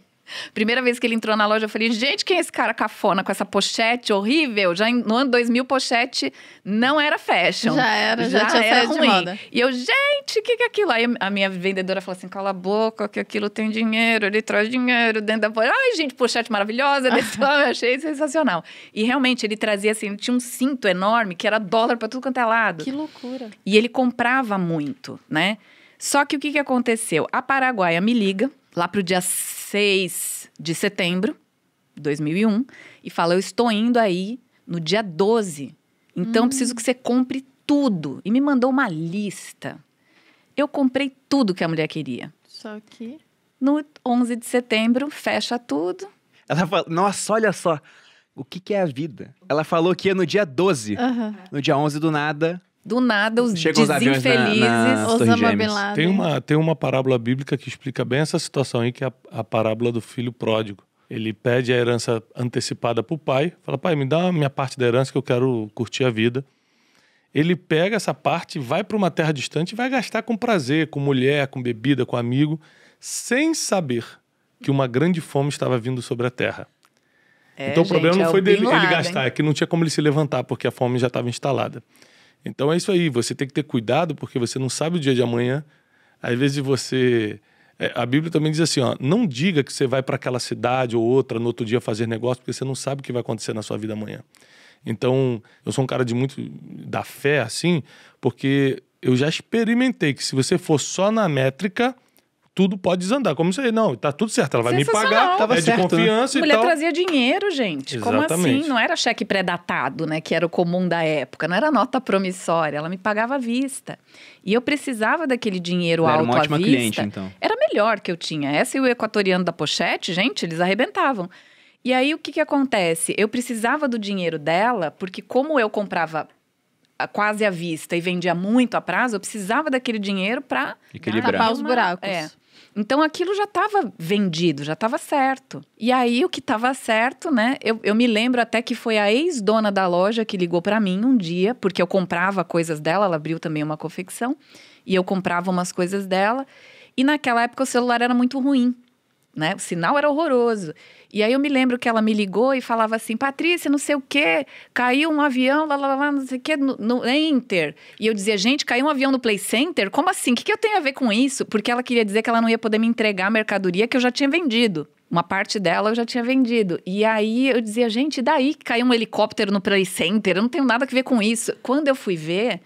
Primeira vez que ele entrou na loja, eu falei, gente, quem é esse cara cafona com essa pochete horrível? Já no ano 2000, pochete não era fashion. Já era, já, já tinha era ruim. moda. E eu, gente, o que, que é aquilo? Aí a minha vendedora falou assim, cala a boca, que aquilo tem dinheiro, ele traz dinheiro dentro da pochete. Ai, gente, pochete maravilhosa, eu achei sensacional. E realmente, ele trazia assim, ele tinha um cinto enorme, que era dólar para tudo quanto é lado. Que loucura. E ele comprava muito, né? Só que o que, que aconteceu? A Paraguaia me liga, lá pro dia 6 de setembro de 2001 e fala: Eu estou indo aí no dia 12. Então hum. preciso que você compre tudo. E me mandou uma lista. Eu comprei tudo que a mulher queria. Só que. No 11 de setembro, fecha tudo. Ela fala: Nossa, olha só. O que, que é a vida? Ela falou que ia no dia 12. Uhum. No dia 11 do nada, do nada, os Chegam desinfelizes. Os Osama Bin Laden. Tem uma, tem uma parábola bíblica que explica bem essa situação aí, que é a, a parábola do filho pródigo. Ele pede a herança antecipada para o pai. Fala, pai, me dá a minha parte da herança que eu quero curtir a vida. Ele pega essa parte, vai para uma terra distante e vai gastar com prazer, com mulher, com bebida, com amigo, sem saber que uma grande fome estava vindo sobre a terra. É, então o gente, problema não é foi dele ele gastar, é que não tinha como ele se levantar, porque a fome já estava instalada. Então é isso aí, você tem que ter cuidado porque você não sabe o dia de amanhã. Às vezes você. É, a Bíblia também diz assim: ó, não diga que você vai para aquela cidade ou outra no outro dia fazer negócio, porque você não sabe o que vai acontecer na sua vida amanhã. Então, eu sou um cara de muito da fé, assim, porque eu já experimentei que se você for só na métrica, tudo pode desandar. Como isso aí, não, tá tudo certo, ela vai me pagar, Tava é certo, de né? confiança né? e mulher tal. trazia dinheiro, gente. Exatamente. Como assim? Não era cheque pré-datado, né, que era o comum da época, não era nota promissória, ela me pagava à vista. E eu precisava daquele dinheiro ela alto era uma ótima à vista. cliente, então. Era melhor que eu tinha. Essa e o equatoriano da pochete, gente, eles arrebentavam. E aí o que que acontece? Eu precisava do dinheiro dela, porque como eu comprava quase à vista e vendia muito a prazo, eu precisava daquele dinheiro para tapar os buracos. É. Então aquilo já estava vendido, já estava certo. E aí o que estava certo, né? Eu, eu me lembro até que foi a ex-dona da loja que ligou para mim um dia, porque eu comprava coisas dela, ela abriu também uma confecção, e eu comprava umas coisas dela. E naquela época o celular era muito ruim né? O sinal era horroroso. E aí eu me lembro que ela me ligou e falava assim: Patrícia, não sei o quê, caiu um avião, lá, lá, lá, não sei o quê, no, no Enter. E eu dizia: gente, caiu um avião no Play Center? Como assim? O que, que eu tenho a ver com isso? Porque ela queria dizer que ela não ia poder me entregar a mercadoria que eu já tinha vendido. Uma parte dela eu já tinha vendido. E aí eu dizia: gente, daí caiu um helicóptero no Play Center? Eu não tenho nada a ver com isso. Quando eu fui ver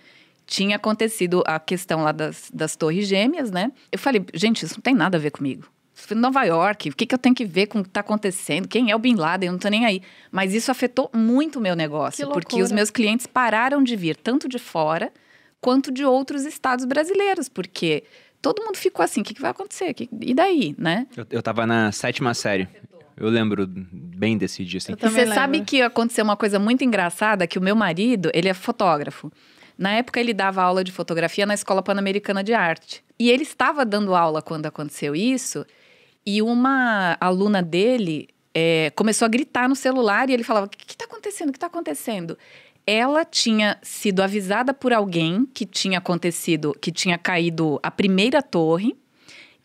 tinha acontecido a questão lá das, das torres gêmeas, né? Eu falei, gente, isso não tem nada a ver comigo. Nova York, o que, que eu tenho que ver com o que está acontecendo? Quem é o Bin Laden? Eu não estou nem aí. Mas isso afetou muito o meu negócio, porque os meus clientes pararam de vir, tanto de fora quanto de outros estados brasileiros, porque todo mundo ficou assim: o que, que vai acontecer? E daí, né? Eu, eu tava na sétima série. Eu lembro bem desse dia, assim. você lembro. sabe que aconteceu uma coisa muito engraçada, que o meu marido, ele é fotógrafo. Na época, ele dava aula de fotografia na Escola Pan-Americana de Arte. E ele estava dando aula quando aconteceu isso, e uma aluna dele é, começou a gritar no celular e ele falava: O que está acontecendo? O que está acontecendo? Ela tinha sido avisada por alguém que tinha acontecido, que tinha caído a primeira torre.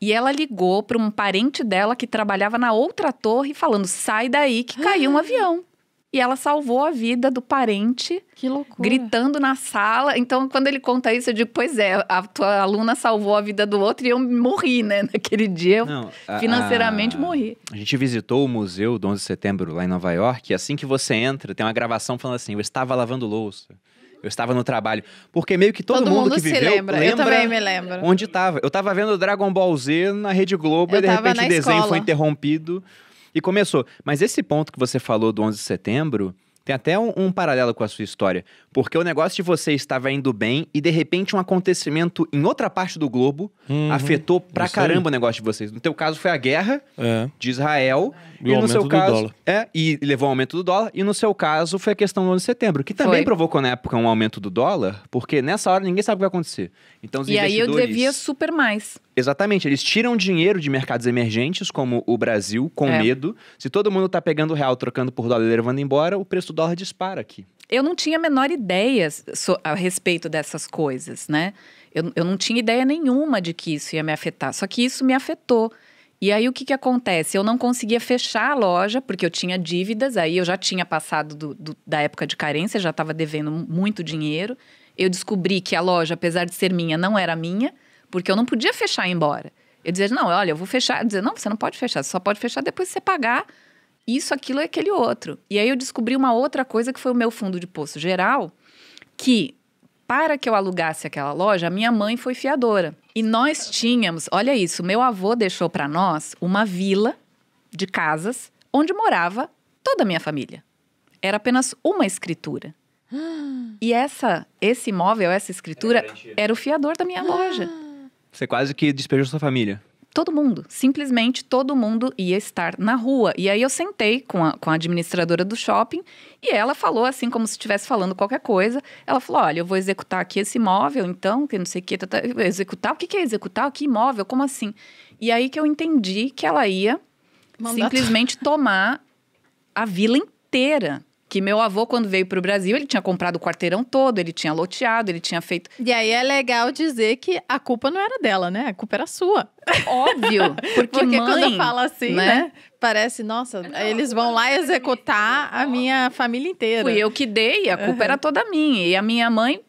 E ela ligou para um parente dela que trabalhava na outra torre, falando: sai daí que caiu um avião. E ela salvou a vida do parente, Que loucura. gritando na sala. Então, quando ele conta isso, eu digo: pois é, a tua aluna salvou a vida do outro e eu morri, né? Naquele dia, eu Não, a- financeiramente a- morri. A gente visitou o museu do 11 de setembro lá em Nova York e assim que você entra, tem uma gravação falando assim: eu estava lavando louça, eu estava no trabalho. Porque meio que todo, Todo, mundo, mundo que se viveu lembra. Eu também me lembro. onde estava. Eu estava vendo Dragon Ball Z na Rede Globo Eu e de repente o desenho escola. foi interrompido e começou. Mas esse ponto que você falou do 11 de setembro. Tem até um, um paralelo com a sua história. Porque o negócio de você estava indo bem e de repente um acontecimento em outra parte do globo Uhum. afetou pra Isso aí. caramba o negócio de vocês. No teu caso foi a guerra, É. de Israel. E o no seu caso, dólar. É, e levou ao aumento do dólar. E no seu caso foi a questão do 11 de setembro, que também Foi. provocou na época um aumento do dólar, porque nessa hora ninguém sabe o que vai acontecer. Então os E aí eu investidores... devia super mais. Exatamente, eles tiram dinheiro de mercados emergentes, como o Brasil, com É. medo. Se todo mundo tá pegando real, trocando por dólar e levando embora, o preço do dólar dispara aqui. Eu não tinha a menor ideia a respeito dessas coisas, né? Eu, eu não tinha ideia nenhuma de que isso ia me afetar. Só que isso me afetou. E aí o que, que acontece? Eu não conseguia fechar a loja, porque eu tinha dívidas, aí eu já tinha passado do- do- da época de carência, já estava devendo muito dinheiro. Eu descobri que a loja, apesar de ser minha, não era minha, porque eu não podia fechar e ir embora. Eu dizia, não, olha, eu vou fechar. Eu dizia, não, você não pode fechar, você só pode fechar depois que você pagar isso, aquilo e aquele outro. E aí eu descobri uma outra coisa que foi o meu fundo de poço geral, que para que eu alugasse aquela loja, a minha mãe foi fiadora. E nós tínhamos, olha isso, meu avô deixou para nós uma vila de casas onde morava toda a minha família. Era apenas uma escritura. E essa, esse imóvel, essa escritura, era o fiador da minha loja. Você quase que despejou sua família. Todo mundo, simplesmente todo mundo ia estar na rua. E aí eu sentei com a, com a administradora do shopping e ela falou assim, como se estivesse falando qualquer coisa. Ela falou: Olha, eu vou executar aqui esse imóvel, então, que não sei o que. tá, tá, Executar? O que que é executar? Que imóvel? Como assim? E aí que eu entendi que ela ia Mandar simplesmente tomar a vila inteira. Que meu avô, quando veio para o Brasil, ele tinha comprado o quarteirão todo, ele tinha loteado, ele tinha feito. E aí é legal dizer que a culpa não era dela, né? A culpa era sua. Óbvio, porque, Porque mãe, quando fala assim, né? né? Parece, nossa, eles vão lá executar a minha família inteira. Fui eu que dei, a culpa era toda minha. E a minha mãe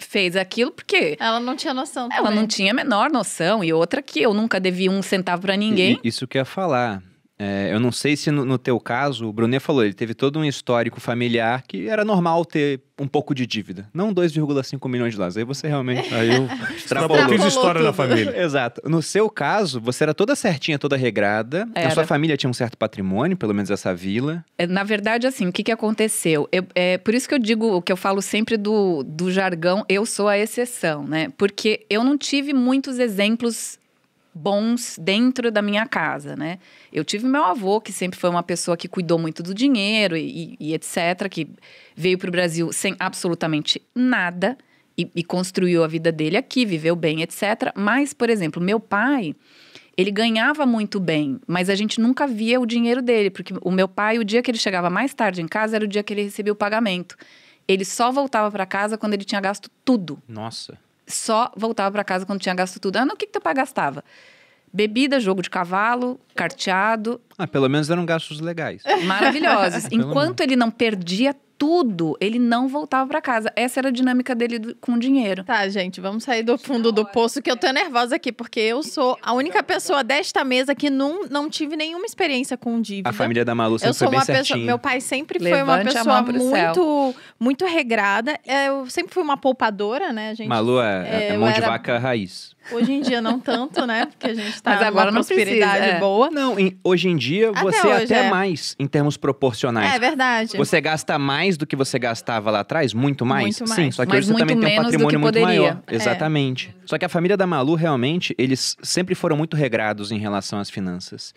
fez aquilo porque Ela não tinha noção ela também. não tinha a menor noção. E outra que eu nunca devia um centavo pra ninguém. E- isso que eu ia falar. É, eu não sei se no, no teu caso, o Brunet falou, ele teve todo um histórico familiar que era normal ter um pouco de dívida. Não 2,5 milhões de dólares. Aí você realmente Aí eu extrapolou. fiz história na tudo. família. Exato. No seu caso, você era toda certinha, toda regrada. A Era. sua família tinha um certo patrimônio, pelo menos essa vila. É, Na verdade, assim, o que, que aconteceu? Eu- é por isso que eu digo, o que eu falo sempre do, do jargão, eu sou a exceção, né? Porque eu não tive muitos exemplos bons dentro da minha casa, né? Eu tive meu avô, que sempre foi uma pessoa que cuidou muito do dinheiro e, e etc., que veio para o Brasil sem absolutamente nada e, e construiu a vida dele aqui, viveu bem, etc. Mas, por exemplo, meu pai, ele ganhava muito bem, mas a gente nunca via o dinheiro dele, porque o meu pai, o dia que ele chegava mais tarde em casa, era o dia que ele recebia o pagamento. Ele só voltava para casa quando ele tinha gasto tudo. Nossa. Só voltava para casa quando tinha gasto tudo. Ah, no que, que teu pai gastava? Bebida, jogo de cavalo, carteado, Ah, pelo menos eram gastos legais. maravilhosos. Enquanto ele não perdia tudo, ele não voltava para casa. Essa era a dinâmica dele do- com o dinheiro. Tá, gente, vamos sair do fundo do poço, que eu tô nervosa aqui, porque eu sou a única pessoa desta mesa que não, não tive nenhuma experiência com dívida. A família da Malu sempre Eu sou foi bem uma pessoa. certinha. Meu pai sempre foi uma Levante pessoa muito, muito regrada. É, Eu sempre fui uma poupadora, né, gente? Malu é, É, é mão de era- vaca raiz. Hoje em dia não tanto, né? Porque a gente tá Mas agora numa não precisa, prosperidade é. boa. Não, em- hoje em dia Até você hoje, até é. mais em termos proporcionais. É verdade. Você gasta mais do que você gastava lá atrás? Muito mais? Muito Sim, mais. só que Mas hoje você também tem um patrimônio muito maior. É. Exatamente. Só que a família da Malu, realmente, eles sempre foram muito regrados em relação às finanças.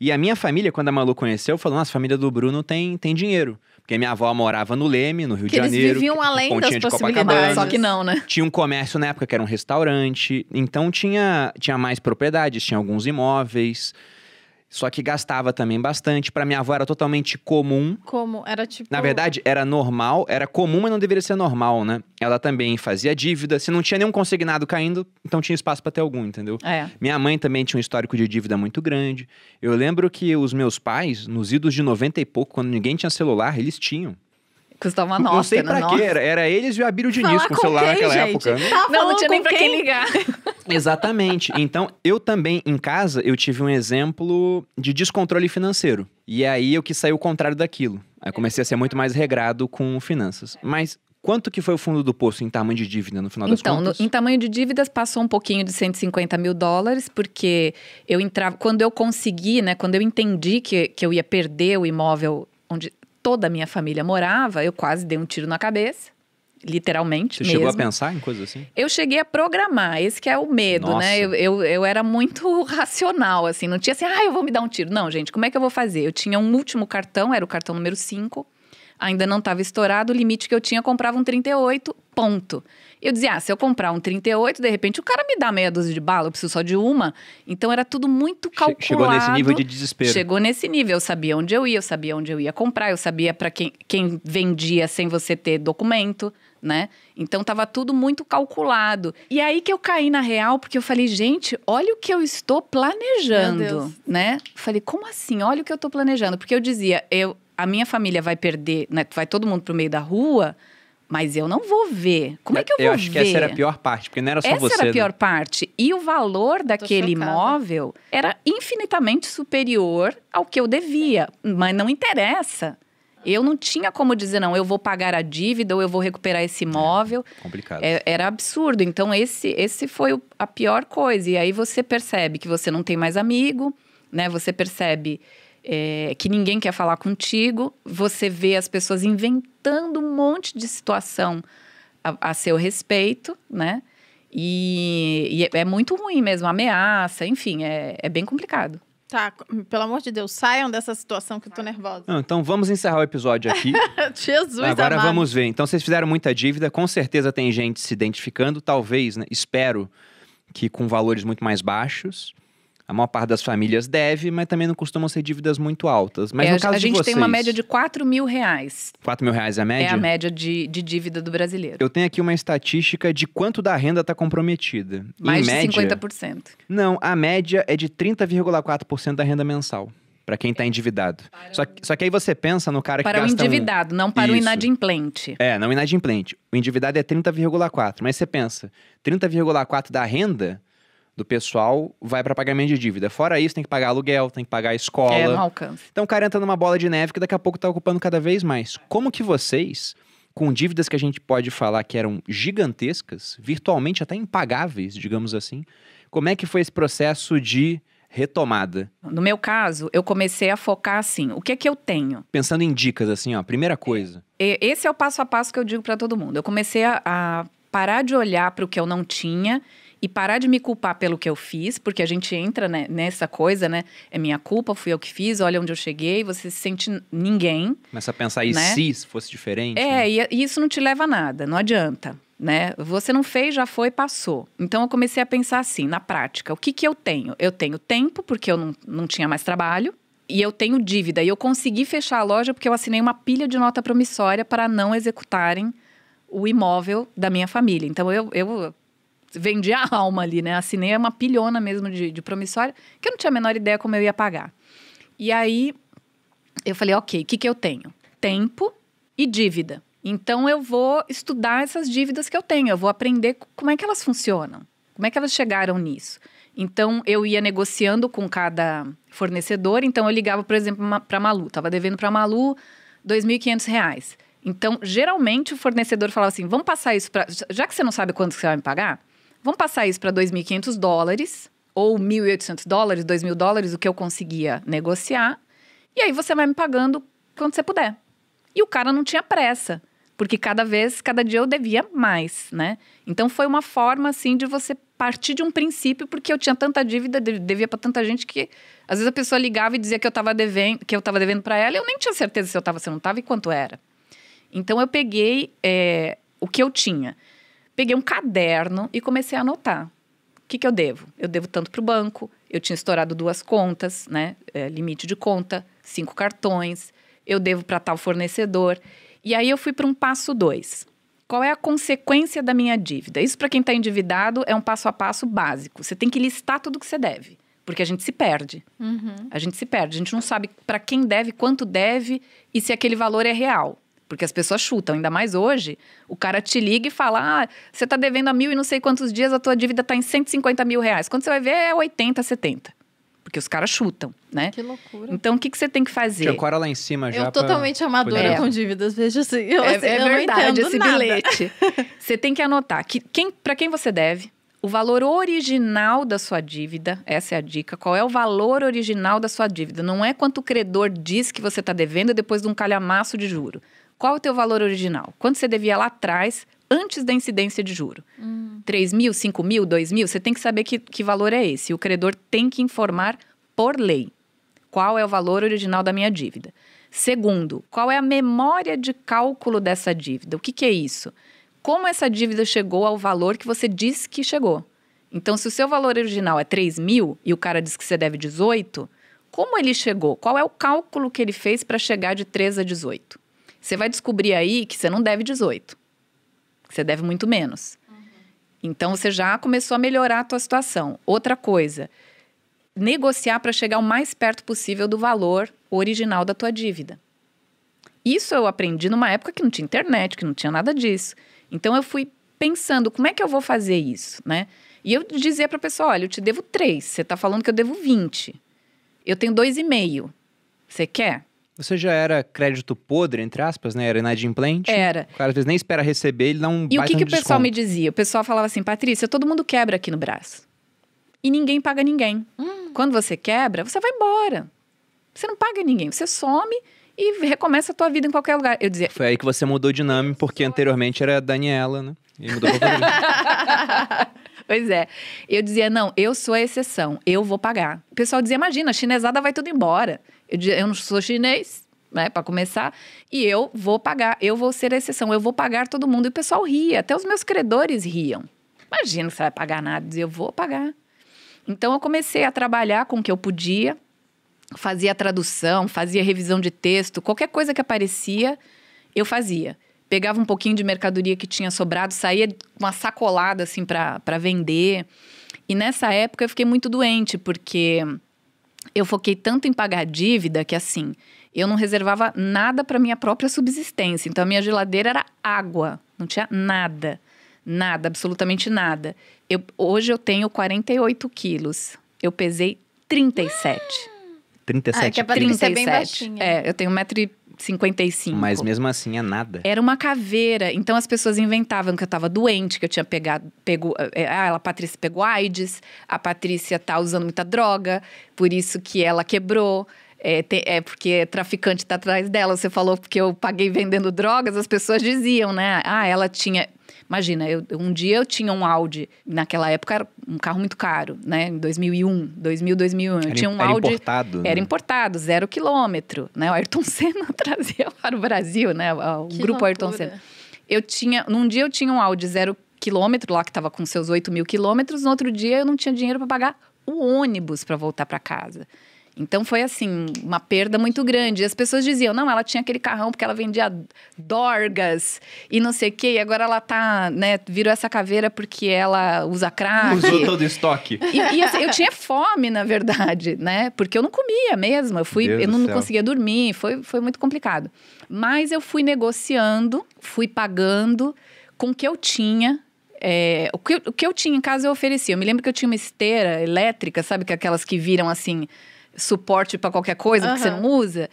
E a minha família, quando a Malu conheceu, falou: nossa, a família do Bruno tem, tem dinheiro. Porque minha avó morava no Leme, no Rio Que de eles Janeiro. viviam que- além pontinha das de possibilidades. Só que não, né? Tinha um comércio na época que era um restaurante, então tinha, tinha mais propriedades, tinha alguns imóveis. Só que gastava também bastante. Para minha avó era totalmente comum. Como? Era tipo. Na verdade, era normal, era comum, mas não deveria ser normal, né? Ela também fazia dívida. Se não tinha nenhum consignado caindo, então tinha espaço para ter algum, entendeu? É. Minha mãe também tinha um histórico de dívida muito grande. Eu lembro que os meus pais, nos idos de 90 e pouco, quando ninguém tinha celular, eles tinham. Custava uma não nota, sei né? pra Nossa. quê, era, era eles e o Abílio Diniz Falar com com celular quem, naquela gente? época. né? Tá Não, não tinha nem pra quem quem? ligar. Exatamente. Então, eu também, em casa, eu tive um exemplo de descontrole financeiro. E aí eu quis sair o contrário daquilo. Aí eu comecei a ser muito mais regrado com finanças. Mas quanto que foi o fundo do poço em tamanho de dívida no final das Então, contas? em tamanho de dívidas passou um pouquinho de 150 mil dólares, porque eu entrava. Quando eu consegui, né? Quando eu entendi que, que eu ia perder o imóvel onde toda a minha família morava, eu quase dei um tiro na cabeça. Literalmente. Você mesmo. chegou a pensar em coisas assim? Eu cheguei a programar, esse que é o medo, Nossa. né? Eu, eu, eu era muito racional, assim, não tinha assim, ah, eu vou me dar um tiro. Não, gente, como é que eu vou fazer? Eu tinha um último cartão, era o cartão número 5, ainda não estava estourado, o limite que eu tinha, eu comprava um 38, ponto. Eu dizia, ah, se eu comprar um 38, de repente o cara me dá meia dúzia de bala, eu preciso só de uma. Então era tudo muito calculado. Chegou nesse nível de desespero. Chegou nesse nível, eu sabia onde eu ia, eu sabia onde eu ia comprar, eu sabia para quem, quem vendia sem você ter documento, né? Então tava tudo muito calculado. E aí que eu caí na real, porque eu falei, gente, olha o que eu estou planejando, né? Falei, como assim? Olha o que eu tô planejando, porque eu dizia, eu a minha família vai perder, né? Vai todo mundo pro meio da rua, mas eu não vou ver. Como é que eu vou ver? acho que essa era a pior parte, porque não era só Essa você. era a né? pior parte. E o valor daquele imóvel era infinitamente superior ao que eu devia. Mas não interessa. Eu não tinha como dizer, não, eu vou pagar a dívida ou eu vou recuperar esse imóvel. Complicado. É- era absurdo. Então, esse, esse foi o- a pior coisa. E aí você percebe que você não tem mais amigo, né? Você percebe é, que ninguém quer falar contigo. Você vê as pessoas inventando um monte de situação a, a seu respeito, né? E, e é- é muito ruim mesmo, ameaça, enfim, é, é bem complicado. Tá, pelo amor de Deus, saiam dessa situação que eu tô nervosa. Não, então vamos encerrar o episódio aqui. Jesus, Agora amado. vamos ver. Então vocês fizeram muita dívida, com certeza tem gente se identificando, talvez, né? Espero que com valores muito mais baixos. A maior parte das famílias deve, mas também não costumam ser dívidas muito altas. Mas É, no caso a gente vocês, tem uma média de 4 mil reais. 4 mil reais é a média? É a média de, de dívida do brasileiro. Eu tenho aqui uma estatística de quanto da renda está comprometida. Mais em de média, 50%. Não, a média é de 30,4% da renda mensal. Para quem está endividado. Só, que- só que aí você pensa no cara que Para o gasta um- endividado, não para o Isso. inadimplente. É, não inadimplente. O endividado é 30,4. Mas você pensa, 30,4 da renda do pessoal vai para pagamento de dívida. Fora isso, tem que pagar aluguel, tem que pagar a escola. É, não alcança. Então o cara entra numa bola de neve que daqui a pouco tá ocupando cada vez mais. Como que vocês, com dívidas que a gente pode falar que eram gigantescas, virtualmente até impagáveis, digamos assim, como é que foi esse processo de retomada? No meu caso, eu comecei a focar assim: o que é que eu tenho? Pensando em dicas, assim, ó, primeira coisa. Esse é o passo a passo que eu digo para todo mundo. Eu comecei a, a parar de olhar para o que eu não tinha e parar de me culpar pelo que eu fiz, porque a gente entra né, nessa coisa, né? É minha culpa, fui eu que fiz, olha onde eu cheguei, você se sente ninguém. Começa a pensar, e Né? se fosse diferente? É, e, e isso não te leva a nada, não adianta. Né? Você não fez, já foi, passou. Então eu comecei a pensar assim, na prática, o que, que eu tenho? Eu tenho tempo, porque eu não, não tinha mais trabalho, e eu tenho dívida. E eu consegui fechar a loja porque eu assinei uma pilha de nota promissória para não executarem o imóvel da minha família. Então eu, eu vendi a alma ali, né? Assinei uma pilhona mesmo de, de promissória, que eu não tinha a menor ideia como eu ia pagar. E aí eu falei, ok, o que, que eu tenho? Tempo e dívida. Então eu vou estudar essas dívidas que eu tenho, eu vou aprender como é que elas funcionam, como é que elas chegaram nisso. Então eu ia negociando com cada fornecedor, então eu ligava, por exemplo, para Malu, estava devendo para Malu 2.500 reais. Então, geralmente o fornecedor falava assim: vamos passar isso para. Já que você não sabe quanto você vai me pagar, vamos passar isso para 2.500 dólares, ou 1.800 dólares, 2.000 dólares, o que eu conseguia negociar. E aí você vai me pagando quando você puder. E o cara não tinha pressa, porque cada vez, cada dia eu devia mais, né? Então foi uma forma assim de você partir de um princípio, porque eu tinha tanta dívida, de- devia para tanta gente que às vezes a pessoa ligava e dizia que eu estava devendo, que eu estava devendo para ela, e eu nem tinha certeza se eu estava, se eu não estava e quanto era. Então eu peguei é, o que eu tinha. Peguei um caderno e comecei a anotar. O que, que eu devo? Eu devo tanto para o banco, eu tinha estourado duas contas, né? É, limite de conta, cinco cartões, eu devo para tal fornecedor. E aí eu fui para um passo dois. Qual é a consequência da minha dívida? Isso, para quem está endividado, é um passo a passo básico. Você tem que listar tudo que você deve, porque a gente se perde. Uhum. A gente se perde. A gente não sabe para quem deve, quanto deve e se aquele valor é real. Porque as pessoas chutam, ainda mais hoje. O cara te liga e fala: ah, você está devendo a mil e não sei quantos dias, a tua dívida está em 150 mil reais. Quando você vai ver, é 80, 70. Porque os caras chutam, né? Que loucura. Então, o que, que você tem que fazer? Tinha cora lá em cima já. Eu pra- totalmente amadora É. com dívidas, veja assim. Eu, É, assim, é eu não verdade esse nada. bilhete. Você tem que anotar que quem, para quem você deve, o valor original da sua dívida, essa é a dica. Qual é o valor original da sua dívida? Não é quanto o credor diz que você está devendo depois de um calhamaço de juro. Qual é o teu valor original? Quanto você devia lá atrás, antes da incidência de juro? 3 mil, 5 mil, 2 mil? Você tem que saber que, que valor é esse. O credor tem que informar por lei qual é o valor original da minha dívida. Segundo, qual é a memória de cálculo dessa dívida? O que, que é isso? Como essa dívida chegou ao valor que você disse que chegou? Então, se o seu valor original é 3 mil e o cara diz que você deve 18, como ele chegou? Qual é o cálculo que ele fez para chegar de 3 a 18? Você vai descobrir aí que você não deve 18. Que você deve muito menos. Então, você já começou a melhorar a tua situação. Outra coisa, negociar para chegar o mais perto possível do valor original da tua dívida. Isso eu aprendi numa época que não tinha internet, que não tinha nada disso. Então eu fui pensando, como é que eu vou fazer isso, né? E eu dizia para a pessoa, olha, eu te devo três, você está falando que eu devo 20. Eu tenho dois e meio. Você quer? Você já era crédito podre, entre aspas, né? Era inadimplente. Era. O cara às vezes nem espera receber, ele dá um E o que, que o pessoal me dizia? O pessoal falava assim, Patrícia, todo mundo quebra aqui no braço. E ninguém paga ninguém. Quando você quebra, você vai embora. Você não paga ninguém, você some e recomeça a tua vida em qualquer lugar. Eu dizia, Foi aí que você mudou de nome, porque anteriormente era Daniela, né? E mudou pra. Pois é. Eu dizia, não, eu sou a exceção, eu vou pagar. O pessoal dizia, imagina, a chinesada vai tudo embora. Eu dizia, eu não sou chinês, né, para começar, e eu vou pagar, eu vou ser a exceção, eu vou pagar todo mundo. E o pessoal ria, até os meus credores riam. Imagina que você vai pagar nada. Eu dizia, eu vou pagar. Então eu comecei a trabalhar com o que eu podia, fazia tradução, fazia revisão de texto, qualquer coisa que aparecia, eu fazia. Pegava um pouquinho de mercadoria que tinha sobrado, saía com uma sacolada assim para vender. E nessa época eu fiquei muito doente, porque eu foquei tanto em pagar dívida que assim, eu não reservava nada para minha própria subsistência. Então a minha geladeira era água, não tinha nada. Nada, absolutamente nada. Eu, hoje eu tenho 48 quilos. Eu pesei 37. 37 Ah, que a Patrícia é bem 37. baixinha. É, eu tenho 1,55m. Mas mesmo assim é nada. Era uma caveira. Então as pessoas inventavam que eu tava doente, que eu tinha pegado. Pego, é, ah, a Patrícia pegou AIDS, a Patrícia tá usando muita droga, por isso que ela quebrou. É, te- é porque traficante tá atrás dela. Você falou porque eu paguei vendendo drogas, as pessoas diziam, né? Ah, ela tinha. Imagina, eu, um dia eu tinha um Audi, naquela época era um carro muito caro, né? Em 2001, 2000, 2001. Eu Era, tinha um era Audi. importado. Era né? importado, zero quilômetro, né? O Ayrton Senna trazia para o Brasil, né? O Que grupo Ayrton loucura. Senna. Eu tinha, num dia eu tinha um Audi zero quilômetro lá que estava com seus 8 mil quilômetros, no outro dia eu não tinha dinheiro para pagar o ônibus para voltar para casa. Então foi assim, uma perda muito grande. E as pessoas diziam, não, ela tinha aquele carrão porque ela vendia dorgas e não sei o quê, e agora ela tá, né, virou essa caveira porque ela usa crack. Usou todo o estoque. E, e, assim, eu tinha fome, na verdade, né? Porque eu não comia mesmo. Eu, fui, Deus eu não conseguia dormir, foi, foi muito complicado. Mas eu fui negociando, fui pagando com o que eu tinha. é, o, que, o que eu tinha em casa eu oferecia. Eu me lembro que eu tinha uma esteira elétrica, sabe? Que é aquelas que viram assim, suporte para qualquer coisa que você não usa.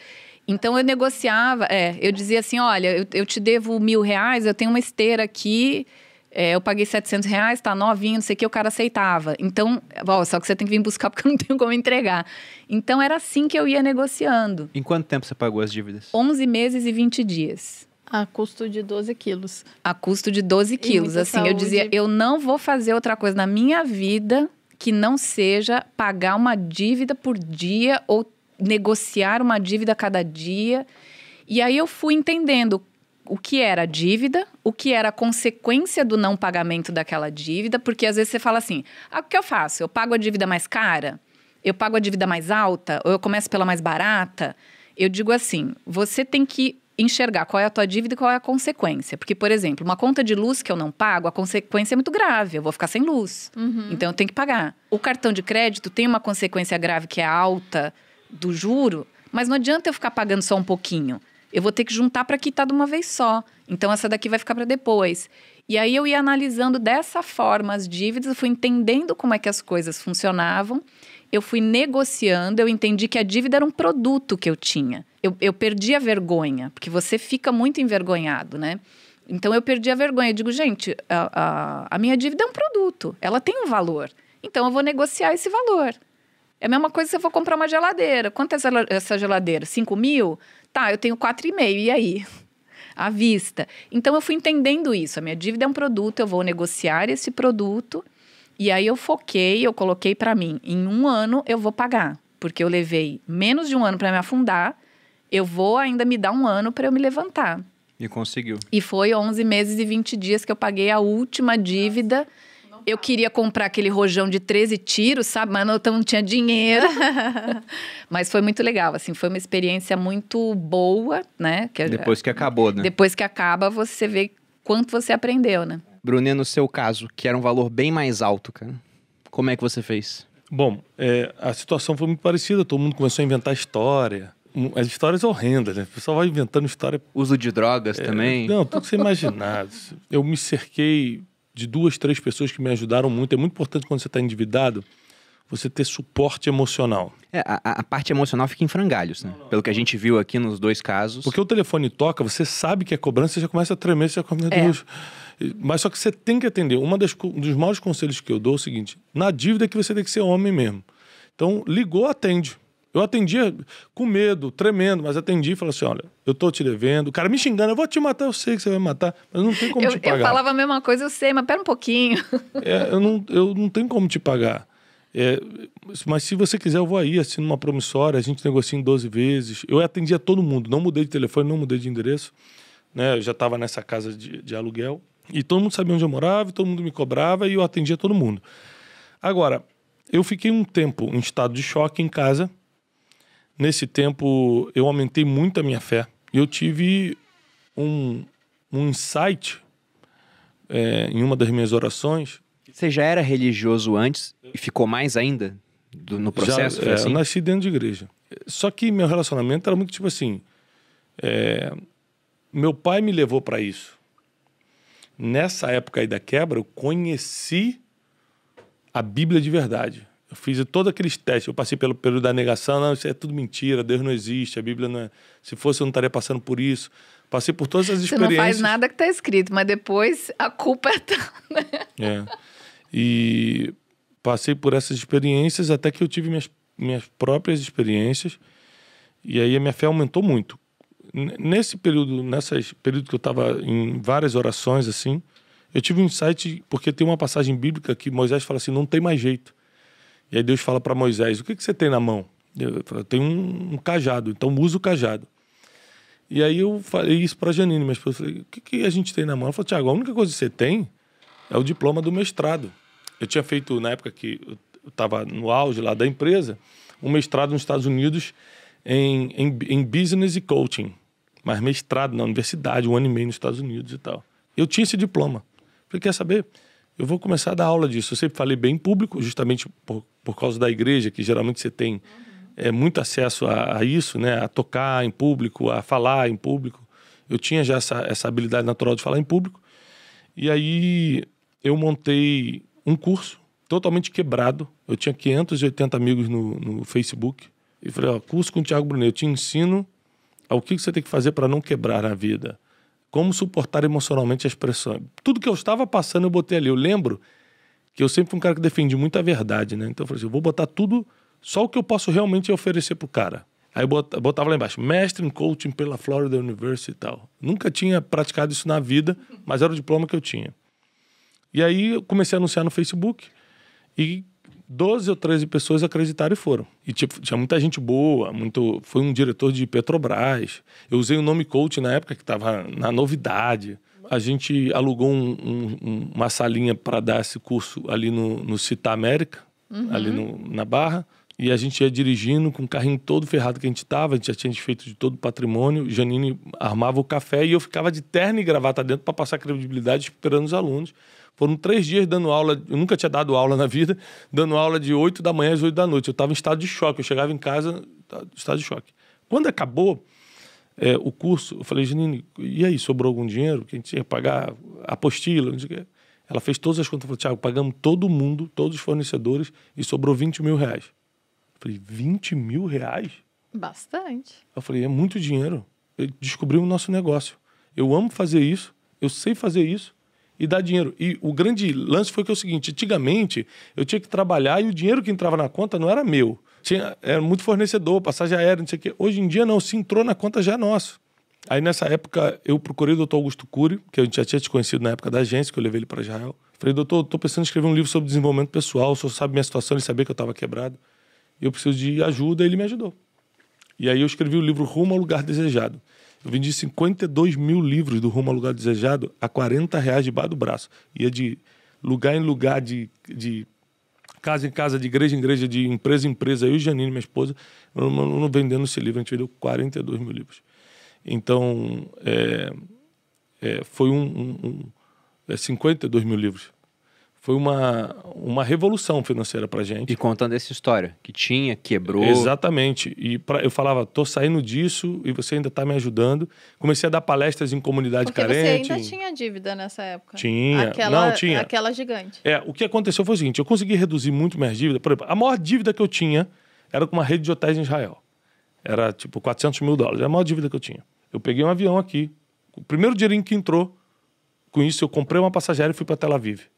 Então eu negociava, é, eu dizia assim: olha, eu, eu te devo mil reais, eu tenho uma esteira aqui, é, eu paguei 700 reais, tá novinho, não sei o que, o cara aceitava. Então, ó, só que você tem que vir buscar porque eu não tenho como entregar. Então era assim que eu ia negociando. Em quanto tempo você pagou as dívidas? 11 meses e 20 dias. A custo de 12 quilos. A custo de 12 quilos. Assim, eu saúde. dizia, eu não vou fazer outra coisa na minha vida que não seja pagar uma dívida por dia ou negociar uma dívida cada dia. E aí eu fui entendendo o que era a dívida, o que era a consequência do não pagamento daquela dívida, porque às vezes você fala assim: ah, o que eu faço? Eu pago a dívida mais cara? Eu pago a dívida mais alta? Ou eu começo pela mais barata? Eu digo assim: você tem que enxergar qual é a tua dívida e qual é a consequência. Porque, por exemplo, uma conta de luz que eu não pago, a consequência é muito grave. Eu vou ficar sem luz. Uhum. Então, eu tenho que pagar. O cartão de crédito tem uma consequência grave que é a alta do juro, mas não adianta eu ficar pagando só um pouquinho. Eu vou ter que juntar para quitar de uma vez só. Então, essa daqui vai ficar para depois. E aí, eu ia analisando dessa forma as dívidas, eu fui entendendo como é que as coisas funcionavam eu fui negociando, eu entendi que a dívida era um produto que eu tinha. Eu, eu perdi a vergonha, porque você fica muito envergonhado, né? Então eu perdi a vergonha. Eu digo, gente, a, a, a, minha dívida é um produto, ela tem um valor. Então eu vou negociar esse valor. É a mesma coisa se eu for comprar uma geladeira. Quanto é essa geladeira? 5 mil? Tá, eu tenho 4,5. E aí? À vista. Então eu fui entendendo isso. A minha dívida é um produto, eu vou negociar esse produto e aí eu foquei, eu coloquei para mim, em um ano eu vou pagar, porque eu levei menos de um ano para me afundar, eu vou ainda me dar um ano para eu me levantar. E conseguiu. E foi 11 meses e 20 dias que eu paguei a última dívida. Eu queria comprar aquele rojão de 13 tiros, sabe? Mas não, não tinha dinheiro. Mas foi muito legal, assim, foi uma experiência muito boa, né? Que, depois que acabou, né? Depois que acaba, você vê quanto você aprendeu, né? Brunet, no seu caso, que era um valor bem mais alto, cara, como é que você fez? Bom, é, a situação foi muito parecida. Todo mundo começou a inventar história. As histórias horrendas, né? O pessoal vai inventando história. Uso de drogas é, também? Não, tudo que você imaginar. Eu me cerquei de duas, três pessoas que me ajudaram muito. É muito importante quando você está endividado você ter suporte emocional. É, a, a, parte emocional fica em frangalhos, né? Não, não, Pelo que a gente viu aqui nos dois casos. Porque o telefone toca, você sabe que é cobrança, você já começa a tremer, você já começa a... É. Mas só que você tem que atender. Uma das, um dos maiores conselhos que eu dou é o seguinte: na dívida é que você tem que ser homem mesmo. Então, ligou, atende. Eu atendia com medo, tremendo, mas atendi e falei assim: olha, eu tô te devendo. O cara me xingando, eu vou te matar, eu sei que você vai matar, mas não tem como eu, te pagar. Eu falava a mesma coisa, eu sei, mas pera um pouquinho. É, eu, não, eu não tenho como te pagar. É, mas se você quiser, eu vou aí, assino uma promissória, a gente negocia em 12 vezes. Eu atendia todo mundo, não mudei de telefone, não mudei de endereço. Né? Eu já estava nessa casa de, de aluguel. E todo mundo sabia onde eu morava, todo mundo me cobrava e eu atendia todo mundo. Agora, eu fiquei um tempo em estado de choque em casa. Nesse tempo, eu aumentei muito a minha fé. E eu tive um, um insight é, em uma das minhas orações. Você já era religioso antes e ficou mais ainda do, no processo? Já, é, assim? Eu nasci dentro de igreja. Só que meu relacionamento era muito tipo assim. É, meu pai me levou para isso nessa época aí da quebra, eu conheci a Bíblia de verdade. Eu fiz todos aqueles testes. Eu passei pelo período da negação. Não, isso é tudo mentira. Deus não existe. A Bíblia não é. Se fosse, eu não estaria passando por isso. Passei por todas as experiências. Você não faz nada que está escrito, mas depois a culpa é tua, né? É. E passei por essas experiências até que eu tive minhas, minhas próprias experiências. E aí a minha fé aumentou muito nesse período, nessas período que eu estava em várias orações assim, eu tive um insight porque tem uma passagem bíblica que Moisés fala assim, não tem mais jeito. E aí Deus fala para Moisés, o que, que você tem na mão? Eu, eu tenho um, um, cajado, então usa o cajado. E aí eu falei isso para Janine, mas eu falei, o que, que a gente tem na mão? Ela falou, Tiago, a única coisa que você tem é o diploma do mestrado. Eu tinha feito, na época que eu estava no auge lá da empresa, um mestrado nos Estados Unidos em, em, em business e coaching mas mestrado na universidade, um ano e meio nos Estados Unidos e tal. Eu tinha esse diploma. Falei, quer saber? Eu vou começar a dar aula disso. Eu sempre falei bem em público, justamente por, por causa da igreja, que geralmente você tem é, muito acesso a, a, isso, né? A tocar em público, a falar em público. Eu tinha já essa, essa habilidade natural de falar em público. E aí eu montei um curso totalmente quebrado. Eu tinha 580 amigos no, no Facebook. E falei, ó, curso com o Thiago Brunet, eu te ensino ao que você tem que fazer para não quebrar a vida. Como suportar emocionalmente as pressões. Tudo que eu estava passando, eu botei ali. Eu lembro que eu sempre fui um cara que defendi muita verdade, né? Então eu falei assim, eu vou botar tudo, só o que eu posso realmente oferecer pro cara. Aí eu botava lá embaixo, mestre em coaching pela Florida University e tal. Nunca tinha praticado isso na vida, mas era o diploma que eu tinha. E aí eu comecei a anunciar no Facebook e 12 ou 13 pessoas acreditaram e foram. E tipo, tinha muita gente boa, muito. Foi um diretor de Petrobras. Eu usei o nome coach na época que estava na novidade. A gente alugou um, um, uma salinha para dar esse curso ali no, no Cita América, uhum. ali no, na Barra. E a gente ia dirigindo com o carrinho todo ferrado que a gente tava, a gente já tinha feito de todo o patrimônio. Janine armava o café e eu ficava de terno e gravata dentro para passar credibilidade esperando os alunos. Foram três dias dando aula, eu nunca tinha dado aula na vida, dando aula de 8 da manhã às 8 da noite. Eu estava em estado de choque, eu chegava em casa em estado de choque. Quando acabou é, o curso, eu falei, Janine, e aí, sobrou algum dinheiro que a gente ia pagar apostila? Não sei o quê. Ela fez todas as contas, falou, Tiago, pagamos todo mundo, todos os fornecedores, e sobrou 20 mil reais. Eu falei, 20 mil reais? Bastante. Eu falei, é muito dinheiro. Descobrimos o nosso negócio. Eu amo fazer isso, eu sei fazer isso, e dar dinheiro. E o grande lance foi que é o seguinte: antigamente eu tinha que trabalhar e o dinheiro que entrava na conta não era meu. Tinha, era muito fornecedor, passagem aérea, não sei o quê. Hoje em dia não, se entrou na conta já é nosso. Aí nessa época eu procurei o doutor Augusto Cury, que eu já tinha te conhecido na época da agência, que eu levei ele para Israel. Falei, doutor, estou pensando em escrever um livro sobre desenvolvimento pessoal, o senhor sabe minha situação, ele sabia que eu estava quebrado. Eu preciso de ajuda, e ele me ajudou. E aí eu escrevi o livro Rumo ao Lugar Desejado. Eu vendi 52 mil livros do Rumo ao Lugar Desejado a 40 reais debaixo do braço. Ia de lugar em lugar, de, de casa em casa, de igreja em igreja, de empresa em empresa. Eu e Janine, minha esposa, não, vendendo esse livro. A gente vendeu 42 mil livros. Então, é, é, foi um, um, um é, 52 mil livros foi uma, uma revolução financeira para gente. E contando essa história, que tinha, quebrou. Exatamente. E pra, eu falava, tô saindo disso e você ainda está me ajudando. Comecei a dar palestras em comunidade Porque carente. você ainda tinha dívida nessa época. Tinha. Aquela, Não, tinha. Aquela gigante. É, o que aconteceu foi o seguinte, eu consegui reduzir muito minhas dívidas. Por exemplo, a maior dívida que eu tinha era com uma rede de hotéis em Israel. Era tipo 400 mil dólares. Era a maior dívida que eu tinha. Eu peguei um avião aqui. O primeiro dinheirinho que entrou, com isso eu comprei uma passageira e fui para Tel Aviv.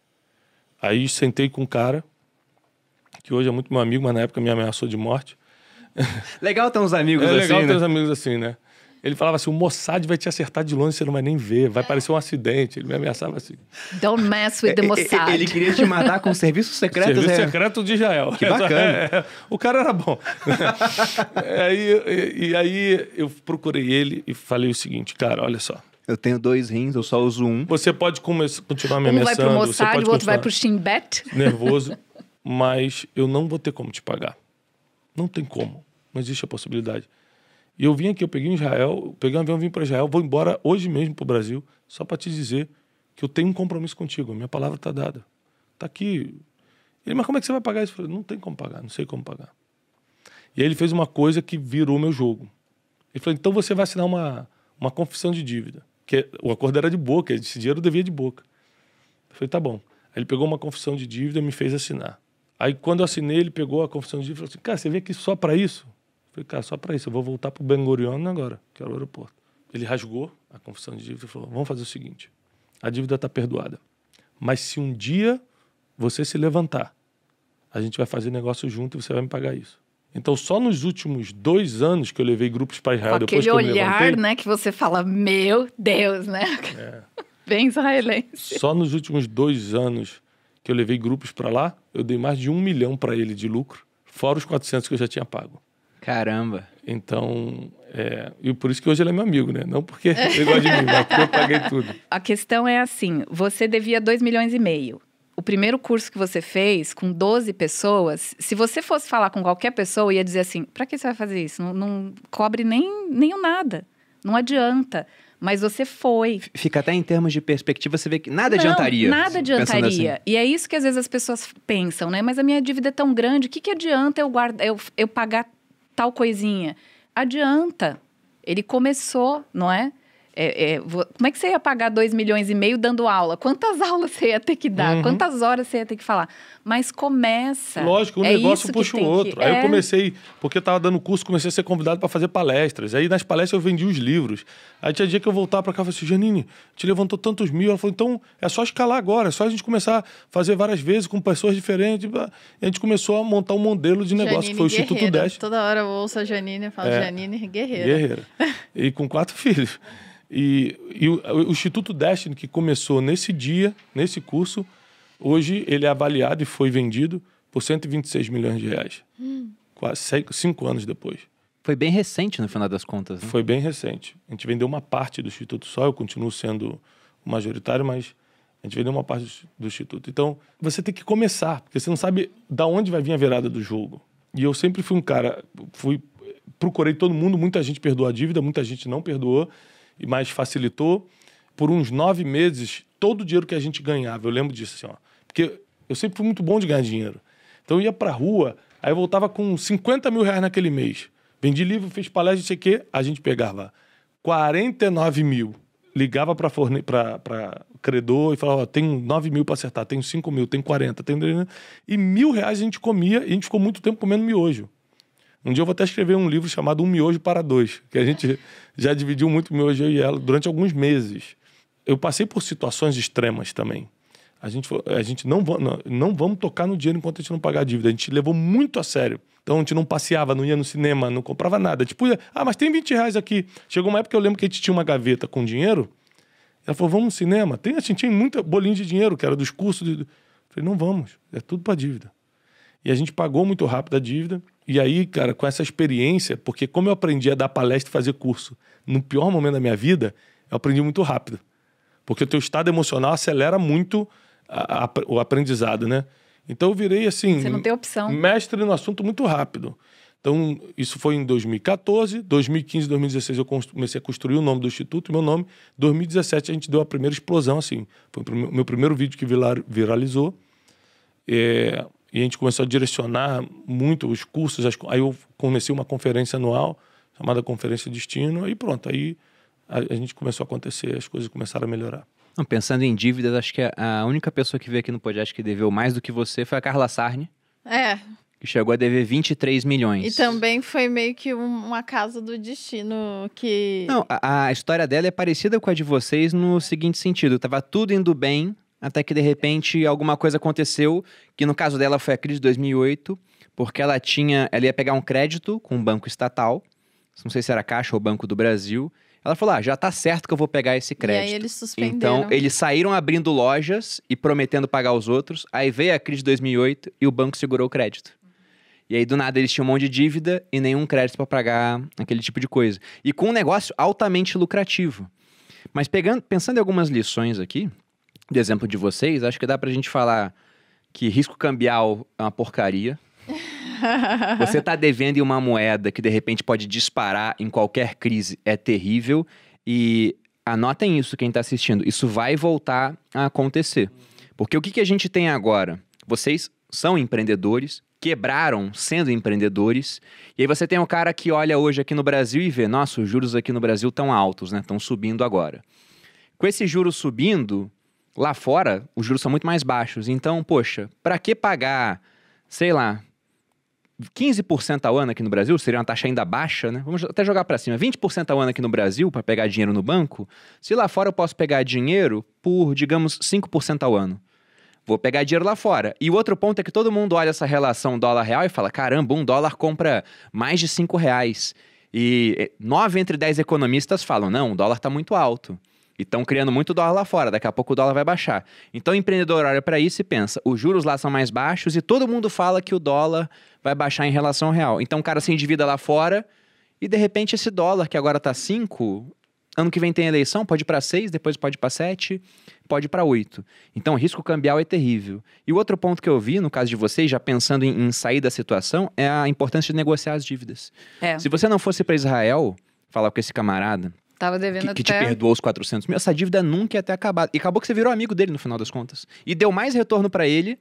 Aí sentei com um cara, que hoje é muito meu amigo, mas na época me ameaçou de morte. Legal ter uns amigos é assim. É legal né? ter uns amigos assim, né? Ele falava assim: o Mossad vai te acertar de longe, você não vai nem ver, vai parecer um acidente. Ele me ameaçava assim. Don't mess with the Mossad. Ele queria te matar com serviços secretos. Serviço é... secreto de Israel. Que bacana. É, o cara era bom. aí, e, e aí eu procurei ele e falei o seguinte: cara, olha só. Eu tenho dois rins, eu só uso um. Você pode começar, continuar me um ameaçando. vai pro Mossad, o outro vai pro Shinbet. Nervoso. mas eu não vou ter como te pagar. Não tem como. Não existe a possibilidade. E eu vim aqui, eu peguei em Israel, peguei um avião, vim para Israel, vou embora hoje mesmo para o Brasil, só para te dizer que eu tenho um compromisso contigo. A minha palavra está dada. Está aqui. Ele, mas como é que você vai pagar isso? Eu falei, não tem como pagar, não sei como pagar. E aí ele fez uma coisa que virou meu jogo. Ele falou, então você vai assinar uma, uma confissão de dívida. Que o acordo era de boca, esse dinheiro devia de boca. Eu falei, tá bom. Aí ele pegou uma confissão de dívida e me fez assinar. Aí quando eu assinei, ele pegou a confissão de dívida e falou assim, cara, você veio aqui só para isso? Eu falei, cara, só para isso, eu vou voltar para o Ben Gurion agora, que era o aeroporto. Ele rasgou a confissão de dívida e falou, vamos fazer o seguinte, a dívida está perdoada. Mas se um dia você se levantar, a gente vai fazer negócio junto e você vai me pagar isso. Então, só nos últimos dois anos que eu levei grupos para Israel, Com depois aquele que eu me olhar, levantei, né, que você fala, meu Deus, né? É. Bem israelense. Só nos últimos dois anos que eu levei grupos para lá, eu dei mais de um milhão para ele de lucro, fora os 400 que eu já tinha pago. Caramba. Então, é, e por isso que hoje ele é meu amigo, né? Não porque ele gosta de mim, mas porque eu paguei tudo. A questão é assim: você devia 2 milhões e meio. O primeiro curso que você fez com 12 pessoas, se você fosse falar com qualquer pessoa, ia dizer assim: para que você vai fazer isso? Não, não cobre nem, nem o nada. Não adianta. Mas você foi. Fica até em termos de perspectiva, você vê que nada Não, adiantaria. Nada adiantaria. Assim. E é isso que às vezes as pessoas pensam, né? Mas a minha dívida é tão grande, o que, que adianta eu, guardar, eu, eu pagar tal coisinha? Adianta. Ele começou, não é? É, é, como é que você ia pagar 2 milhões e meio dando aula? Quantas aulas você ia ter que dar? Uhum. Quantas horas você ia ter que falar? Mas começa. Lógico, um é negócio puxa o outro. Que... Aí é. eu comecei, porque eu estava dando curso, comecei a ser convidado para fazer palestras. Aí nas palestras eu vendi os livros. Aí tinha dia que eu voltava para cá e falei assim: Janine, te levantou tantos mil. Ela falou: então é só escalar agora, é só a gente começar a fazer várias vezes com pessoas diferentes. E a gente começou a montar um modelo de negócio, Janine que foi o Instituto Guerreira. 10. Toda hora eu ouço a Janine e falo: É. Janine Guerreira. Guerreira. E com quatro filhos. E, e o, o, Instituto Destiny, que começou nesse dia, nesse curso, hoje ele é avaliado e foi vendido por 126 milhões de reais. Hum. Quase cinco anos depois. Foi bem recente, no final das contas. Né? Foi bem recente. A gente vendeu uma parte do Instituto só, eu continuo sendo o majoritário, mas a gente vendeu uma parte do Instituto. Então, você tem que começar, porque você não sabe da onde vai vir a virada do jogo. E eu sempre fui um cara, fui procurei todo mundo, muita gente perdoou a dívida, muita gente não perdoou, mas facilitou. Por uns nove meses, todo o dinheiro que a gente ganhava, eu lembro disso assim, ó, porque eu sempre fui muito bom de ganhar dinheiro. Então eu ia pra rua, aí eu voltava com 50 mil reais naquele mês. Vendi livro, fiz palestra, não sei o quê, a gente pegava 49 mil, ligava para forne... credor e falava: tenho 9 mil para acertar, tenho 5 mil, tenho 40, tenho. E mil reais a gente comia e a gente ficou muito tempo comendo miojo. Um dia eu vou até escrever um livro chamado Um Miojo para Dois, que a gente já dividiu muito miojo e ela durante alguns meses. Eu passei por situações extremas também. A gente, a gente não, não, não vamos tocar no dinheiro enquanto a gente não pagar a dívida. A gente levou muito a sério. Então a gente não passeava, não ia no cinema, não comprava nada. Tipo, ah, mas tem 20 reais aqui. Chegou uma época que eu lembro que a gente tinha uma gaveta com dinheiro. Ela falou, vamos no cinema. Tem, a gente tinha muita bolinha de dinheiro, que era dos cursos. De... Eu falei, não vamos, é tudo para dívida. E a gente pagou muito rápido a dívida. E aí, cara, com essa experiência, porque como eu aprendi a dar palestra e fazer curso no pior momento da minha vida, eu aprendi muito rápido. Porque o teu estado emocional acelera muito a, a, o aprendizado, né? Então eu virei assim. Você não tem opção. Mestre no assunto muito rápido. Então, isso foi em 2014, 2015, 2016 eu comecei a construir o nome do instituto, meu nome. 2017 a gente deu a primeira explosão, assim. Foi o meu primeiro vídeo que viralizou. É, e a gente começou a direcionar muito os cursos. Aí eu comecei uma conferência anual, chamada Conferência Destino, e pronto, aí a, a gente começou a acontecer, as coisas começaram a melhorar. Não, pensando em dívidas, acho que a única pessoa que veio aqui no podcast que deveu mais do que você foi a Carla Sarni. É. Que chegou a dever 23 milhões. E também foi meio que um, uma casa do destino que. Não, a, a, história dela é parecida com a de vocês no seguinte sentido: tava tudo indo bem, até que de repente alguma coisa aconteceu, que no caso dela foi a crise de 2008, porque ela tinha, ela ia pegar um crédito com um banco estatal, não sei se era Caixa ou Banco do Brasil. Ela falou: "Ah, já tá certo que eu vou pegar esse crédito". E aí eles suspenderam. Então, eles saíram abrindo lojas e prometendo pagar os outros. Aí veio a crise de 2008 e o banco segurou o crédito. E aí, do nada, eles tinham um monte de dívida e nenhum crédito para pagar aquele tipo de coisa. E com um negócio altamente lucrativo. Mas pegando, pensando em algumas lições aqui, de exemplo de vocês, acho que dá pra gente falar que risco cambial é uma porcaria. Você está devendo em uma moeda que de repente pode disparar em qualquer crise é terrível. E anotem isso, quem está assistindo. Isso vai voltar a acontecer. Porque o que, que a gente tem agora? Vocês são empreendedores, quebraram sendo empreendedores. E aí você tem um cara que olha hoje aqui no Brasil e vê: nossa, os juros aqui no Brasil estão altos, né? Estão subindo agora. Com esses juros subindo, Lá fora, os juros são muito mais baixos. Então, poxa, para que pagar, sei lá, 15% ao ano aqui no Brasil, seria uma taxa ainda baixa, né? Vamos até jogar para cima. 20% ao ano aqui no Brasil para pegar dinheiro no banco. Se lá fora eu posso pegar dinheiro por, digamos, 5% ao ano. Vou pegar dinheiro lá fora. E o outro ponto é que todo mundo olha essa relação dólar-real e fala: caramba, um dólar compra mais de 5 reais. E 9 entre 10 economistas falam: não, o dólar está muito alto. E estão criando muito dólar lá fora, daqui a pouco o dólar vai baixar. Então o empreendedor olha para isso e pensa: os juros lá são mais baixos e todo mundo fala que o dólar vai baixar em relação ao real. Então o cara se endivida lá fora e de repente esse dólar que agora está 5, ano que vem tem eleição, pode ir para 6, depois pode ir para 7, pode ir para 8. Então o risco cambial é terrível. E o outro ponto que eu vi, no caso de vocês, já pensando em, em sair da situação, é a importância de negociar as dívidas. É. Se você não fosse para Israel falar com esse camarada, Tava devendo que, que te perdoou os 400 mil. Essa dívida nunca ia ter acabado. E acabou que você virou amigo dele no final das contas. E deu mais retorno para ele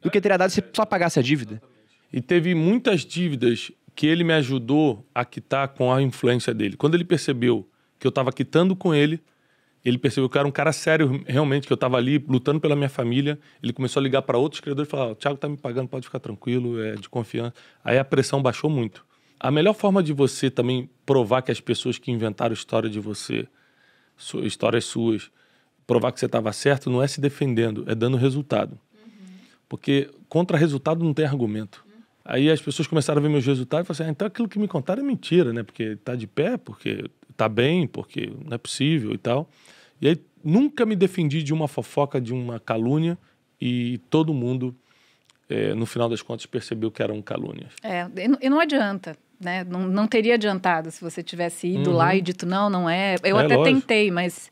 do que teria dado se só pagasse a dívida. E teve muitas dívidas que ele me ajudou a quitar com a influência dele. Quando ele percebeu que eu estava quitando com ele, ele percebeu que eu era um cara sério realmente, que eu estava ali lutando pela minha família. Ele começou a ligar para outros credores e falar: o Thiago tá me pagando, pode ficar tranquilo, é de confiança. Aí a pressão baixou muito. A melhor forma de você também provar que as pessoas que inventaram história de você, histórias suas, provar que você estava certo, não é se defendendo, é dando resultado. Uhum. Porque contra resultado não tem argumento. Uhum. Aí as pessoas começaram a ver meus resultados e falaram assim: ah, então aquilo que me contaram é mentira, né? Porque está de pé, porque está bem, porque não é possível e tal. E aí nunca me defendi de uma fofoca, de uma calúnia e todo mundo é, no final das contas, percebeu que eram calúnias. É, e não adianta. Né? Não, não teria adiantado se você tivesse ido uhum. lá e dito, não, não é. Eu é, até lógico. tentei, mas.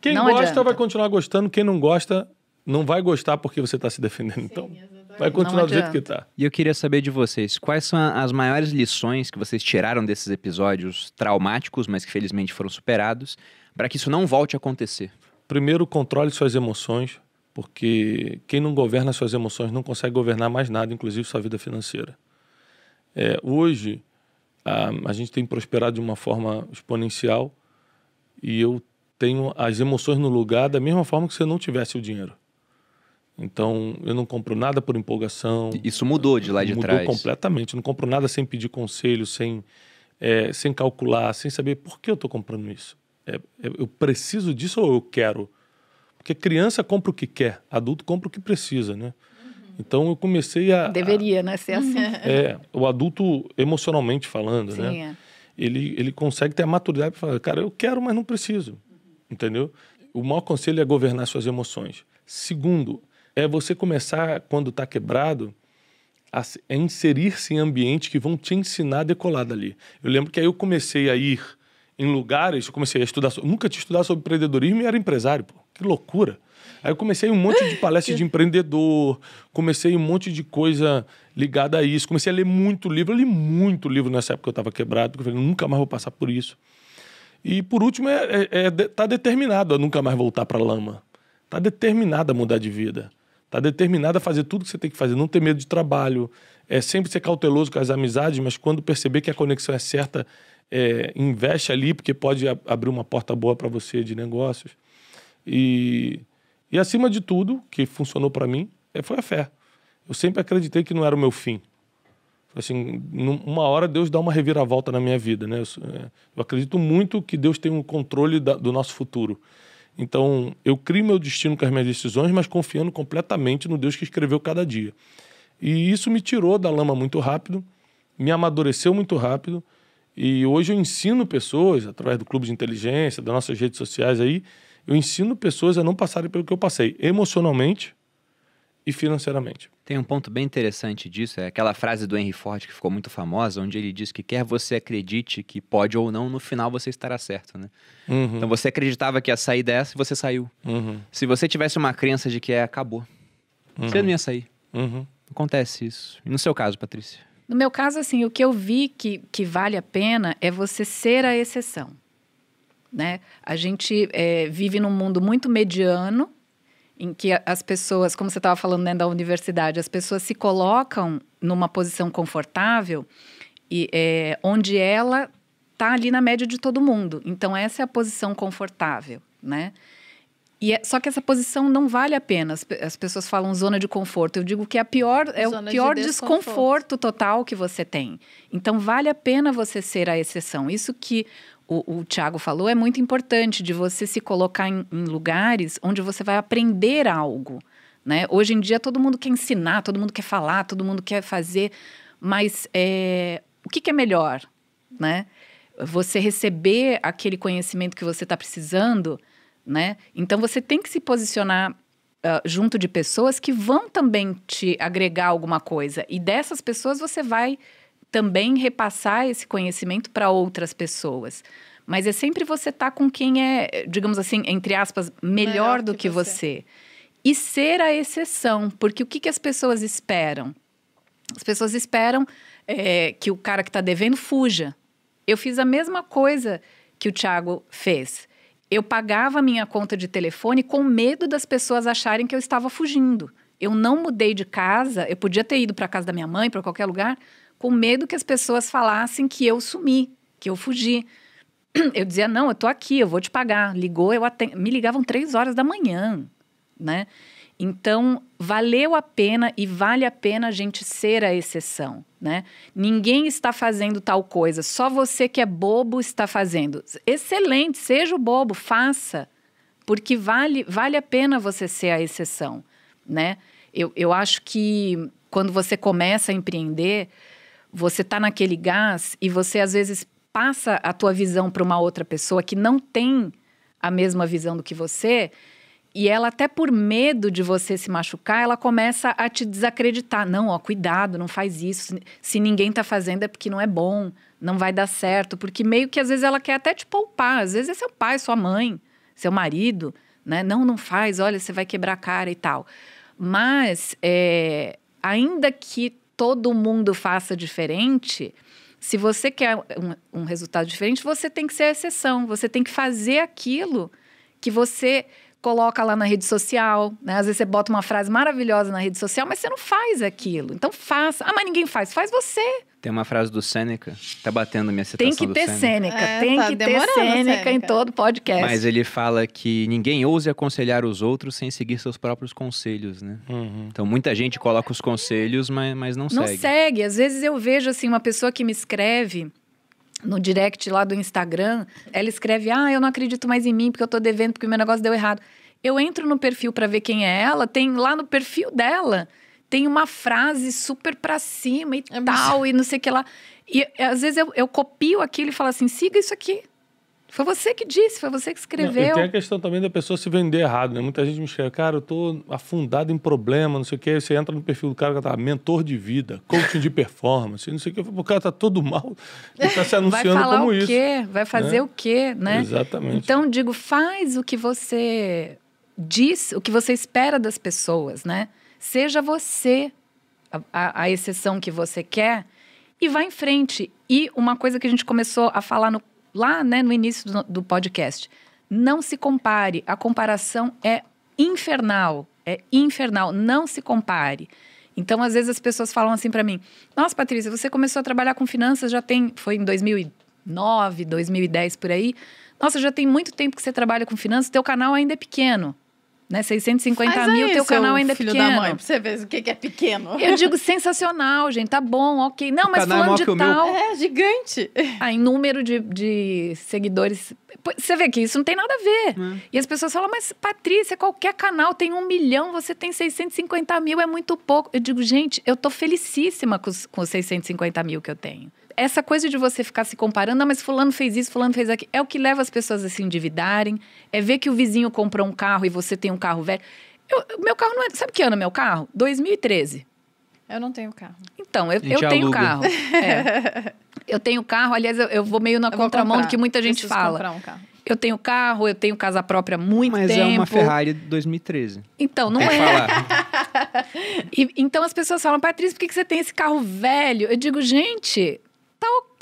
Quem não gosta adianta. vai continuar gostando, quem não gosta não vai gostar porque você está se defendendo. Sim, então, exatamente. vai continuar do jeito que está. E eu queria saber de vocês, quais são as maiores lições que vocês tiraram desses episódios traumáticos, mas que felizmente foram superados, para que isso não volte a acontecer? Primeiro, controle suas emoções, porque quem não governa suas emoções não consegue governar mais nada, inclusive sua vida financeira. É, hoje, a, a gente tem prosperado de uma forma exponencial e eu tenho as emoções no lugar da mesma forma que se eu não tivesse o dinheiro. Então, eu não compro nada por empolgação. Isso mudou de lá de mudou trás? Mudou completamente. Eu não compro nada sem pedir conselho, sem, é, sem calcular, sem saber por que eu estou comprando isso. É, é, eu preciso disso ou eu quero? Porque criança compra o que quer, adulto compra o que precisa, né? Então eu comecei a. Deveria, a, né? Ser assim. É, o adulto, emocionalmente falando, né? Sim, né? É. Ele, ele consegue ter a maturidade para falar, cara, eu quero, mas não preciso. Entendeu? O maior conselho é governar suas emoções. Segundo, é você começar, quando está quebrado, a, a inserir-se em ambientes que vão te ensinar a decolar dali. Eu lembro que aí eu comecei a ir em lugares, eu comecei a estudar, nunca tinha estudado sobre empreendedorismo e era empresário, pô. Que loucura. Aí eu comecei um monte de palestras de empreendedor, comecei um monte de coisa ligada a isso. Comecei a ler muito livro, eu li muito livro nessa época que eu estava quebrado, porque eu falei, nunca mais vou passar por isso. E por último, é, é, é tá determinado a nunca mais voltar para a lama. Tá determinado a mudar de vida. Tá determinado a fazer tudo que você tem que fazer, não ter medo de trabalho, é sempre ser cauteloso com as amizades, mas quando perceber que a conexão é certa, é, investe ali, porque pode abrir uma porta boa para você de negócios. E e acima de tudo, que funcionou para mim, é, foi a fé. Eu sempre acreditei que não era o meu fim. Assim, uma hora Deus dá uma reviravolta na minha vida, né? Eu, é, eu acredito muito que Deus tem um controle da, do nosso futuro. Então, eu crio meu destino com as minhas decisões, mas confiando completamente no Deus que escreveu cada dia. E isso me tirou da lama muito rápido, me amadureceu muito rápido. E hoje eu ensino pessoas, através do Clube de Inteligência, das nossas redes sociais aí, eu ensino pessoas a não passarem pelo que eu passei, emocionalmente e financeiramente. Tem um ponto bem interessante disso, é aquela frase do Henry Ford que ficou muito famosa, onde ele diz que quer você acredite que pode ou não, no final você estará certo, né? Uhum. Então você acreditava que ia sair dessa e você saiu. Uhum. Se você tivesse uma crença de que é, acabou, uhum. você não ia sair. Uhum. Acontece isso. E no seu caso, Patrícia? No meu caso, assim, o que eu vi que, que vale a pena é você ser a exceção. Né? A gente é, vive num mundo muito mediano, em que as pessoas, como você estava falando dentro da universidade, as pessoas se colocam numa posição confortável e é, onde ela está ali na média de todo mundo. Então essa é a posição confortável, né? E é, só que essa posição não vale a pena. As, as, pessoas falam zona de conforto. Eu digo que é, pior, é zona o pior de desconforto total que você tem. Então vale a pena você ser a exceção. Isso que o, o Tiago falou é muito importante de você se colocar em, em lugares onde você vai aprender algo. Né? Hoje em dia todo mundo quer ensinar, todo mundo quer falar, todo mundo quer fazer, mas é, o que, que, é melhor? Né? Você receber aquele conhecimento que você está precisando, né? Então você tem que se posicionar uh, junto de pessoas que vão também te agregar alguma coisa. E dessas pessoas você vai também repassar esse conhecimento para outras pessoas. Mas é sempre você estar tá com quem é, digamos assim, entre aspas, melhor, melhor do que, que você. você. E ser a exceção, porque o que, que as pessoas esperam? As pessoas esperam é, que o cara que está devendo fuja. Eu fiz a mesma coisa que o Thiago fez. Eu pagava a minha conta de telefone com medo das pessoas acharem que eu estava fugindo. Eu não mudei de casa, eu podia ter ido para a casa da minha mãe, para qualquer lugar, com medo que as pessoas falassem que eu sumi, que eu fugi. Eu dizia, não, eu tô aqui, eu vou te pagar. Ligou, eu me ligavam três horas da manhã, né? Então, valeu a pena e vale a pena a gente ser a exceção, né? Ninguém está fazendo tal coisa, só você que é bobo está fazendo. Excelente, seja o bobo, faça, porque vale, vale a pena você ser a exceção, né? Eu, eu acho que quando você começa a empreender, você tá naquele gás e você às vezes passa a tua visão para uma outra pessoa que não tem a mesma visão do que você e ela até por medo de você se machucar, ela começa a te desacreditar. Não, ó, cuidado, não faz isso. Se ninguém tá fazendo é porque não é bom, não vai dar certo, porque meio que às vezes ela quer até te poupar. Às vezes é seu pai, sua mãe, seu marido, né? Não, não faz, olha, você vai quebrar a cara e tal. Mas, é, ainda que todo mundo faça diferente, se você quer um, um, resultado diferente, você tem que ser a exceção. Você tem que fazer aquilo que você coloca lá na rede social. Né? Às vezes você bota uma frase maravilhosa na rede social, mas você não faz aquilo. Então faça. Ah, mas ninguém faz. Faz você. Tem uma frase do Sêneca, tá batendo minha citação Tem que ter Sêneca. É, tem tá que ter Sêneca em todo podcast. Mas ele fala que ninguém ouse aconselhar os outros sem seguir seus próprios conselhos, né? Uhum. Então muita gente coloca os conselhos, mas, mas não, não segue. Não segue. Às vezes eu vejo assim uma pessoa que me escreve no direct lá do Instagram, ela escreve: "Ah, eu não acredito mais em mim porque eu tô devendo porque o meu negócio deu errado". Eu entro no perfil para ver quem é ela, tem lá no perfil dela tem uma frase super pra cima e é tal, muito... e não sei o que lá. E às vezes eu, eu copio aquilo e falo assim: siga isso aqui. Foi você que disse, foi você que escreveu. e tem a questão também da pessoa se vender errado, né? Muita gente me escreve, cara, eu tô afundado em problema, não sei o quê. Aí você entra no perfil do cara que tá mentor de vida, coaching de performance, não sei o quê. O cara tá todo mal, ele tá se anunciando Vai falar como o isso. Quê? Vai fazer né? o quê, né? Exatamente. Então, digo, faz o que você diz, o que você espera das pessoas, né? Seja você a, a, exceção que você quer e vá em frente. E uma coisa que a gente começou a falar no, lá né, no início do, do podcast: não se compare. A comparação é infernal. É infernal. Não se compare. Então, às vezes, as pessoas falam assim para mim: Nossa, Patrícia, você começou a trabalhar com finanças já tem. Foi em 2009, 2010 por aí. Nossa, já tem muito tempo que você trabalha com finanças, teu canal ainda é pequeno né? 650 Faz mil, aí, teu canal ainda é filho pequeno. da mãe, pra você ver o que, é pequeno. Eu digo sensacional, gente, tá bom, ok. Não, o mas falando é de tal... É, gigante. Ah, em número de, de seguidores... Você vê que isso não tem nada a ver. Hum. E as pessoas falam, mas Patrícia, qualquer canal tem um milhão, você tem 650 mil, é muito pouco. Eu digo, gente, eu tô felicíssima com os, com os 650 mil que eu tenho essa coisa de você ficar se comparando, não, mas fulano fez isso, fulano fez aquilo, é o que leva as pessoas a se endividarem, é ver que o vizinho comprou um carro e você tem um carro velho. Eu, meu carro não é. Sabe que ano é meu carro? 2013. Eu não tenho carro. Então, eu, eu tenho aluga. carro. É. Eu tenho carro, aliás, eu, eu vou meio na eu contramão do que muita gente fala. Comprar um carro. Eu tenho carro, eu tenho casa própria há muito Mas tempo. Mas é uma Ferrari 2013. Então, não é. Falar. e, então as pessoas falam, Patrícia, por que você tem esse carro velho? Eu digo, gente,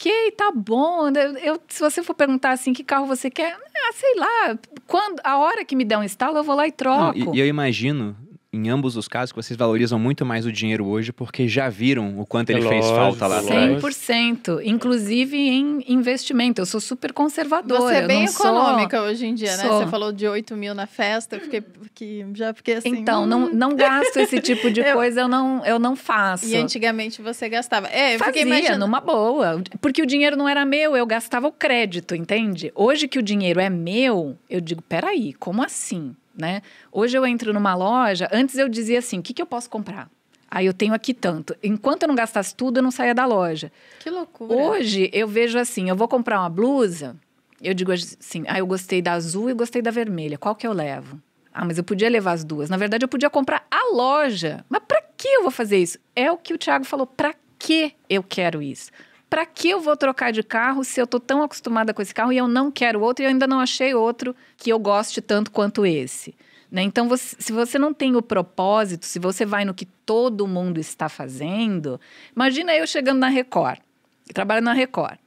ok, tá bom. Eu, se você for perguntar assim, que carro você quer? Ah, sei lá. Quando, a hora que me der um estalo, eu vou lá e troco. Não, e, e eu imagino em ambos os casos, que vocês valorizam muito mais o dinheiro hoje porque já viram o quanto ele é fez lógico, falta lá atrás. 100%. Inclusive em investimento. Eu sou super conservadora. Você é bem econômica sou... hoje em dia, né? Você falou de 8 mil na festa. Eu fiquei, que já fiquei assim... Então, hum. não, não gasto esse tipo de eu... coisa. Eu não, eu não faço. E antigamente você gastava. É, eu Fazia, fiquei imaginando. numa boa. Porque o dinheiro não era meu. Eu gastava o crédito, entende? Hoje que o dinheiro é meu, eu digo, peraí, como assim? Né? Hoje eu entro numa loja, antes eu dizia assim, o que, que eu posso comprar? Aí eu tenho aqui tanto. Enquanto eu não gastasse tudo, eu não saía da loja. Que loucura. Hoje eu vejo assim, eu vou comprar uma blusa, eu digo assim, ah, eu gostei da azul e gostei da vermelha. Qual que eu levo? Ah, mas eu podia levar as duas. Na verdade, eu podia comprar a loja. Mas para que eu vou fazer isso? É o que o Thiago falou. Para que eu quero isso? Para que eu vou trocar de carro se eu tô tão acostumada com esse carro e eu não quero outro e eu ainda não achei outro que eu goste tanto quanto esse? Né? Então, você, se você não tem o propósito, se você vai no que todo mundo está fazendo, imagina eu chegando na Record, eu trabalho na Record.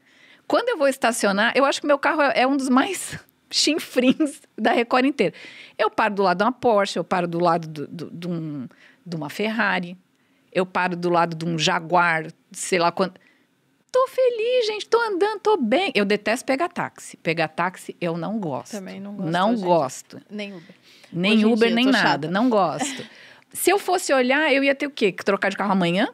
Quando eu vou estacionar, eu acho que meu carro é, é um dos mais chinfrins da Record inteira. Eu paro do lado de uma Porsche, eu paro do lado do, do, de, um, de uma Ferrari, eu paro do lado de um Jaguar, sei lá quanto. Tô feliz, gente, tô andando, tô bem. Eu detesto pegar táxi. Pegar táxi eu não gosto. Também não gosto. Não gosto. Nem Uber. Nem Hoje Uber, nem nada. Chata. Não gosto. Se eu fosse olhar, eu ia ter o quê? Trocar de carro amanhã?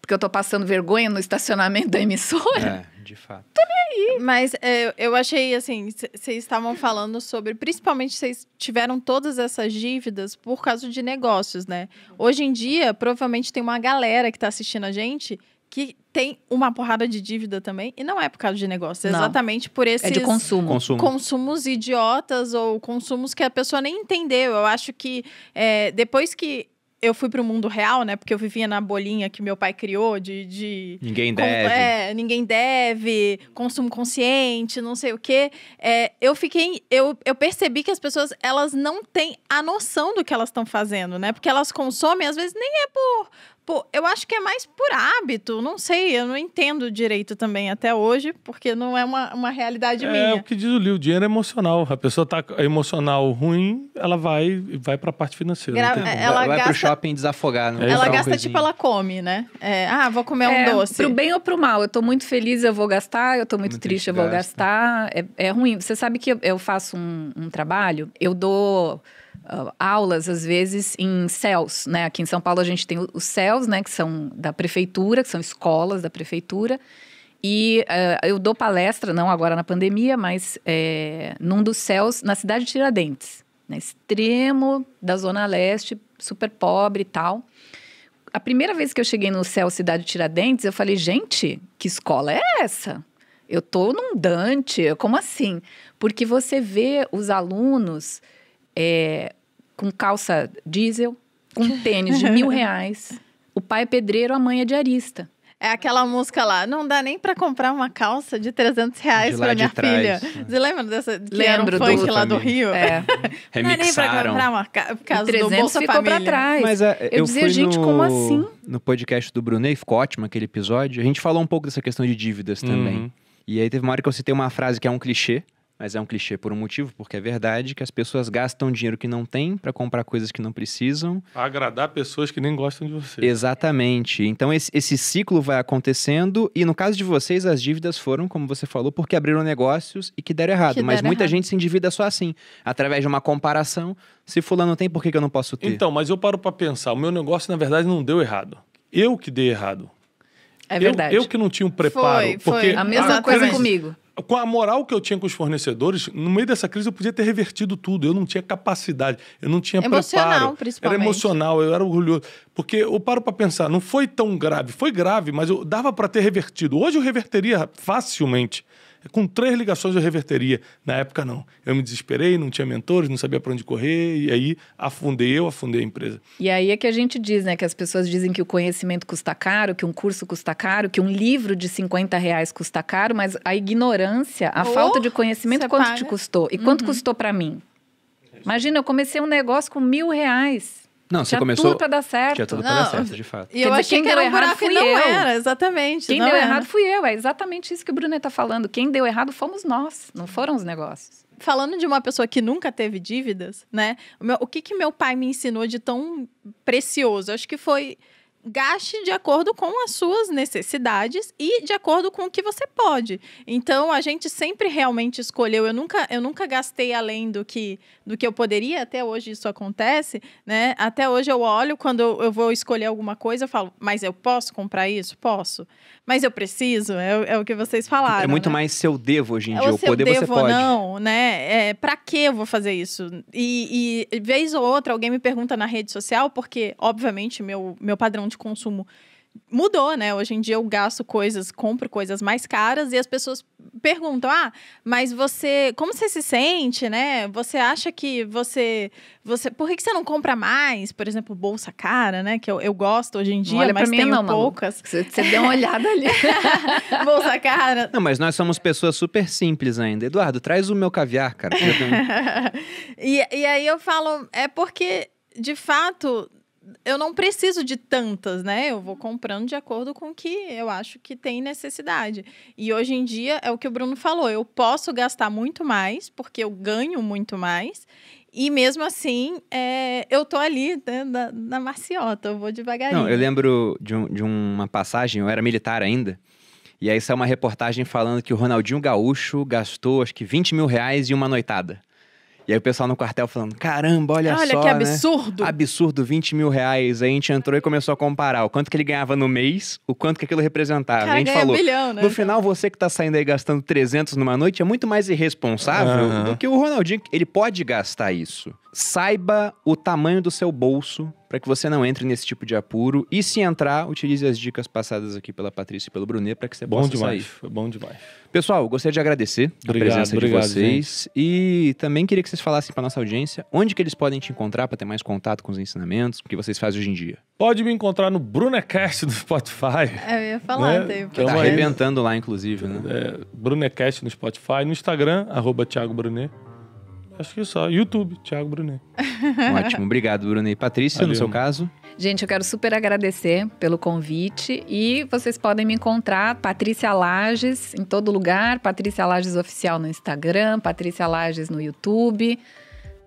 Porque eu tô passando vergonha no estacionamento da emissora? É, de fato. Tô nem aí. Mas é, eu achei assim, vocês estavam falando sobre, principalmente vocês tiveram todas essas dívidas por causa de negócios, né? Hoje em dia, provavelmente tem uma galera que tá assistindo a gente que tem uma porrada de dívida também, e não é por causa de negócio, é Não. exatamente por esses É de consumo. Consumo. consumos idiotas ou consumos que a pessoa nem entendeu. Eu acho que é, depois que eu fui para o mundo real, né? Porque eu vivia na bolinha que meu pai criou de. de Ninguém com- deve. é, ninguém deve, consumo consciente, não sei o quê. É, eu fiquei. Eu, eu percebi que as pessoas elas não têm a noção do que elas estão fazendo, né? Porque elas consomem, às vezes, nem é por. Por- eu acho que é mais por hábito, não sei, eu não entendo direito também até hoje, porque não é uma, uma realidade É minha. o que diz o livro, dinheiro é emocional. A pessoa tá emocional ruim, ela vai vai para a parte financeira. Gra- como. ela vai, vai pro shopping desafogar. Não É Ela gasta, tipo, ela come, né? É, ah, vou comer um É, doce. Pro bem ou pro mal. Eu tô muito feliz, eu vou gastar. Eu tô muito, Muito triste, triste, eu vou gasta. gastar. É, é ruim. Você sabe que eu, eu faço um, um trabalho, eu dou ah, aulas, às vezes, em CELS, né? Aqui em São Paulo a gente tem os CELS, né? Que são da prefeitura, que são escolas da prefeitura. E ah, eu dou palestra, não agora na pandemia, mas é, num dos CELS na cidade de Tiradentes. Né, extremo da Zona Leste, super pobre e tal. A primeira vez que eu cheguei no Céu Cidade Tiradentes, eu falei, gente, que escola é essa? Eu tô num Dante, como assim? Porque você vê os alunos é, com calça diesel, com tênis de mil reais. O pai é pedreiro, a mãe é diarista. É aquela música lá, não dá nem pra comprar uma calça de 300 reais De lá pra de minha trás. filha. Você lembra dessa? Que Lembro era um funk do- lá do Rio? É, Não dá nem pra Remixaram. comprar uma ca- do 300 Bolsa ficou Família. pra trás. Mas é, eu, eu dizia, fui gente, no, como assim? No podcast do Brunei, ficou ótimo aquele episódio. A gente falou um pouco dessa questão de dívidas também. Uhum. E aí teve uma hora que eu citei uma frase que é um clichê, mas é um clichê por um motivo, porque é verdade que as pessoas gastam dinheiro que não têm pra comprar coisas que não precisam. Agradar pessoas que nem gostam de você. Exatamente. Então esse, esse ciclo vai acontecendo e no caso de vocês as dívidas foram, como você falou, porque abriram negócios e que deram errado. Que mas deram muita errado. gente se endivida só assim, através de uma comparação. Se fulano tem, por que, que eu não posso ter? Então, mas eu paro para pensar, o meu negócio na verdade não deu errado. Eu que dei errado. É Eu- verdade. Eu, que não tinha um preparo. Foi, foi. porque A mesma Ah, coisa crise- comigo. Com a moral que eu tinha com os fornecedores, no meio dessa crise eu podia ter revertido tudo. Eu não tinha capacidade, eu não tinha Emocional, preparo. principalmente. Era emocional, eu era orgulhoso. Porque eu paro para pensar, não foi tão grave. Foi grave, mas eu dava para ter revertido. Hoje eu reverteria facilmente. Com três ligações eu reverteria. Na época, não. Eu me desesperei, não tinha mentores, não sabia para onde correr. E aí afundei eu, afundei a empresa. E aí é que a gente diz, né? Que as pessoas dizem que o conhecimento custa caro, que um curso custa caro, que um livro de 50 reais custa caro, mas a ignorância, a Oh, falta de conhecimento, você quanto paga. te custou? E quanto custou pra mim? Imagina, eu comecei um negócio com mil reais. Não, você Tinha começou. tudo pra dar certo. Tinha tudo pra Não, dar certo, de fato. E Quer eu dizer, achei quem que era deu um buraco fui não eu. era, exatamente. Quem não deu era. errado fui eu. É exatamente isso que o Brunet tá falando. Quem deu errado fomos nós, não foram os negócios. falando de uma pessoa que nunca teve dívidas, né? O, meu- o que que meu pai me ensinou de tão precioso? Acho que foi gaste de acordo com as suas necessidades e de acordo com o que você pode. Então a gente sempre realmente escolheu. Eu nunca, eu nunca gastei além do que do que eu poderia. Até hoje isso acontece, né? Até hoje eu olho quando eu, vou escolher alguma coisa, eu falo, mas eu posso comprar isso? Posso. Mas eu preciso. É, o- é o que vocês falaram. É muito né? mais seu devo hoje em É dia. o O se poder eu você devo ou pode. não, né? É, pra que eu vou fazer isso? E, e vez ou outra alguém me pergunta na rede social, porque, obviamente, meu, meu padrão de consumo mudou, né? Hoje em dia eu gasto coisas, compro coisas mais caras e as pessoas perguntam: "Ah, mas você, como você se sente, né? Você acha que você você, por que, que você não compra mais, por exemplo, bolsa cara, né, que eu, eu gosto hoje em dia, Olha mas pra mim tenho não, Malu. poucas. Você, você deu uma olhada ali. bolsa cara. Não, mas nós somos pessoas super simples ainda. Eduardo, traz o meu caviar, cara. Tenho- e, e aí eu falo, é porque, de fato, eu não preciso de tantas, né? Eu vou comprando de acordo com o que eu acho que tem necessidade. E hoje em dia é o que o Bruno falou: eu posso gastar muito mais, porque eu ganho muito mais. E mesmo assim, é, eu tô ali né, na, na maciota, eu vou devagarinho. Não, eu lembro de, um- de uma passagem, eu era militar ainda, e aí saiu uma reportagem falando que o Ronaldinho Gaúcho gastou acho que 20 mil reais em uma noitada. E aí o pessoal no quartel falando, caramba, olha, Olha só, que né? absurdo! Absurdo, 20 mil reais. Aí a gente entrou e começou a comparar o quanto que ele ganhava no mês, o quanto que aquilo representava. Cara, a gente falou, bilhão, né? no final, você que tá saindo aí gastando 300 numa noite é muito mais irresponsável Aham. do que o Ronaldinho. Ele pode gastar isso. Saiba o tamanho do seu bolso para que você não entre nesse tipo de apuro. E se entrar, utilize as dicas passadas aqui pela Patrícia e pelo Brunet para que você Bom possa demais. sair. Foi bom demais. Pessoal, gostaria de agradecer Obrigado, a presença obrigado, de vocês. E também queria que vocês falassem para nossa audiência onde que eles podem te encontrar para ter mais contato com os ensinamentos, o que vocês fazem hoje em dia. Pode me encontrar no Brunecast do Spotify. Eu ia falar, Né? tem- Então, tá aí- arrebentando lá, inclusive, né? É, Brunecast no Spotify. No Instagram, arroba Thiago Brunet. Acho que só. YouTube, Thiago Brunet. Ótimo. Obrigado, Bruno e Patrícia, no Valeu. seu caso. Gente, eu quero super agradecer pelo convite e vocês podem me encontrar Patrícia Lages em todo lugar, Patrícia Lages oficial no Instagram, Patrícia Lages no YouTube.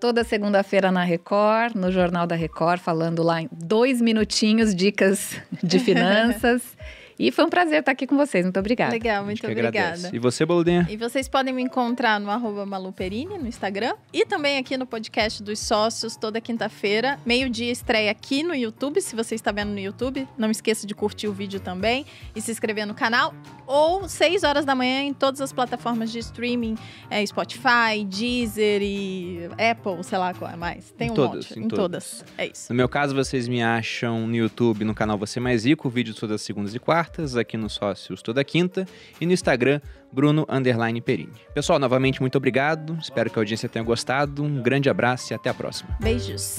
Toda segunda-feira na Record, no Jornal da Record, falando lá em dois minutinhos dicas de finanças. E foi um prazer estar aqui com vocês. Muito obrigada. Legal, muito obrigada. agradece. E você, Boludinha? E vocês podem me encontrar no arroba Maluperini, no Instagram. E também aqui no podcast dos sócios, toda quinta-feira. Meio-dia estreia aqui no YouTube. Se você está vendo no YouTube, não esqueça de curtir o vídeo também e se inscrever no canal. Ou 6 horas da manhã em todas as plataformas de streaming. É, Spotify, Deezer e Apple, sei lá qual é mais. Tem Em um todas, monte. em Em todas. todas. É isso. No meu caso, vocês me acham no YouTube, no canal Você Mais Rico, vídeos todas as segundas e quartas, aqui no Sócios toda quinta, e no Instagram, Bruno Underline Perini. Pessoal, novamente, muito obrigado. Espero que a audiência tenha gostado. Um grande abraço e até a próxima. Beijos.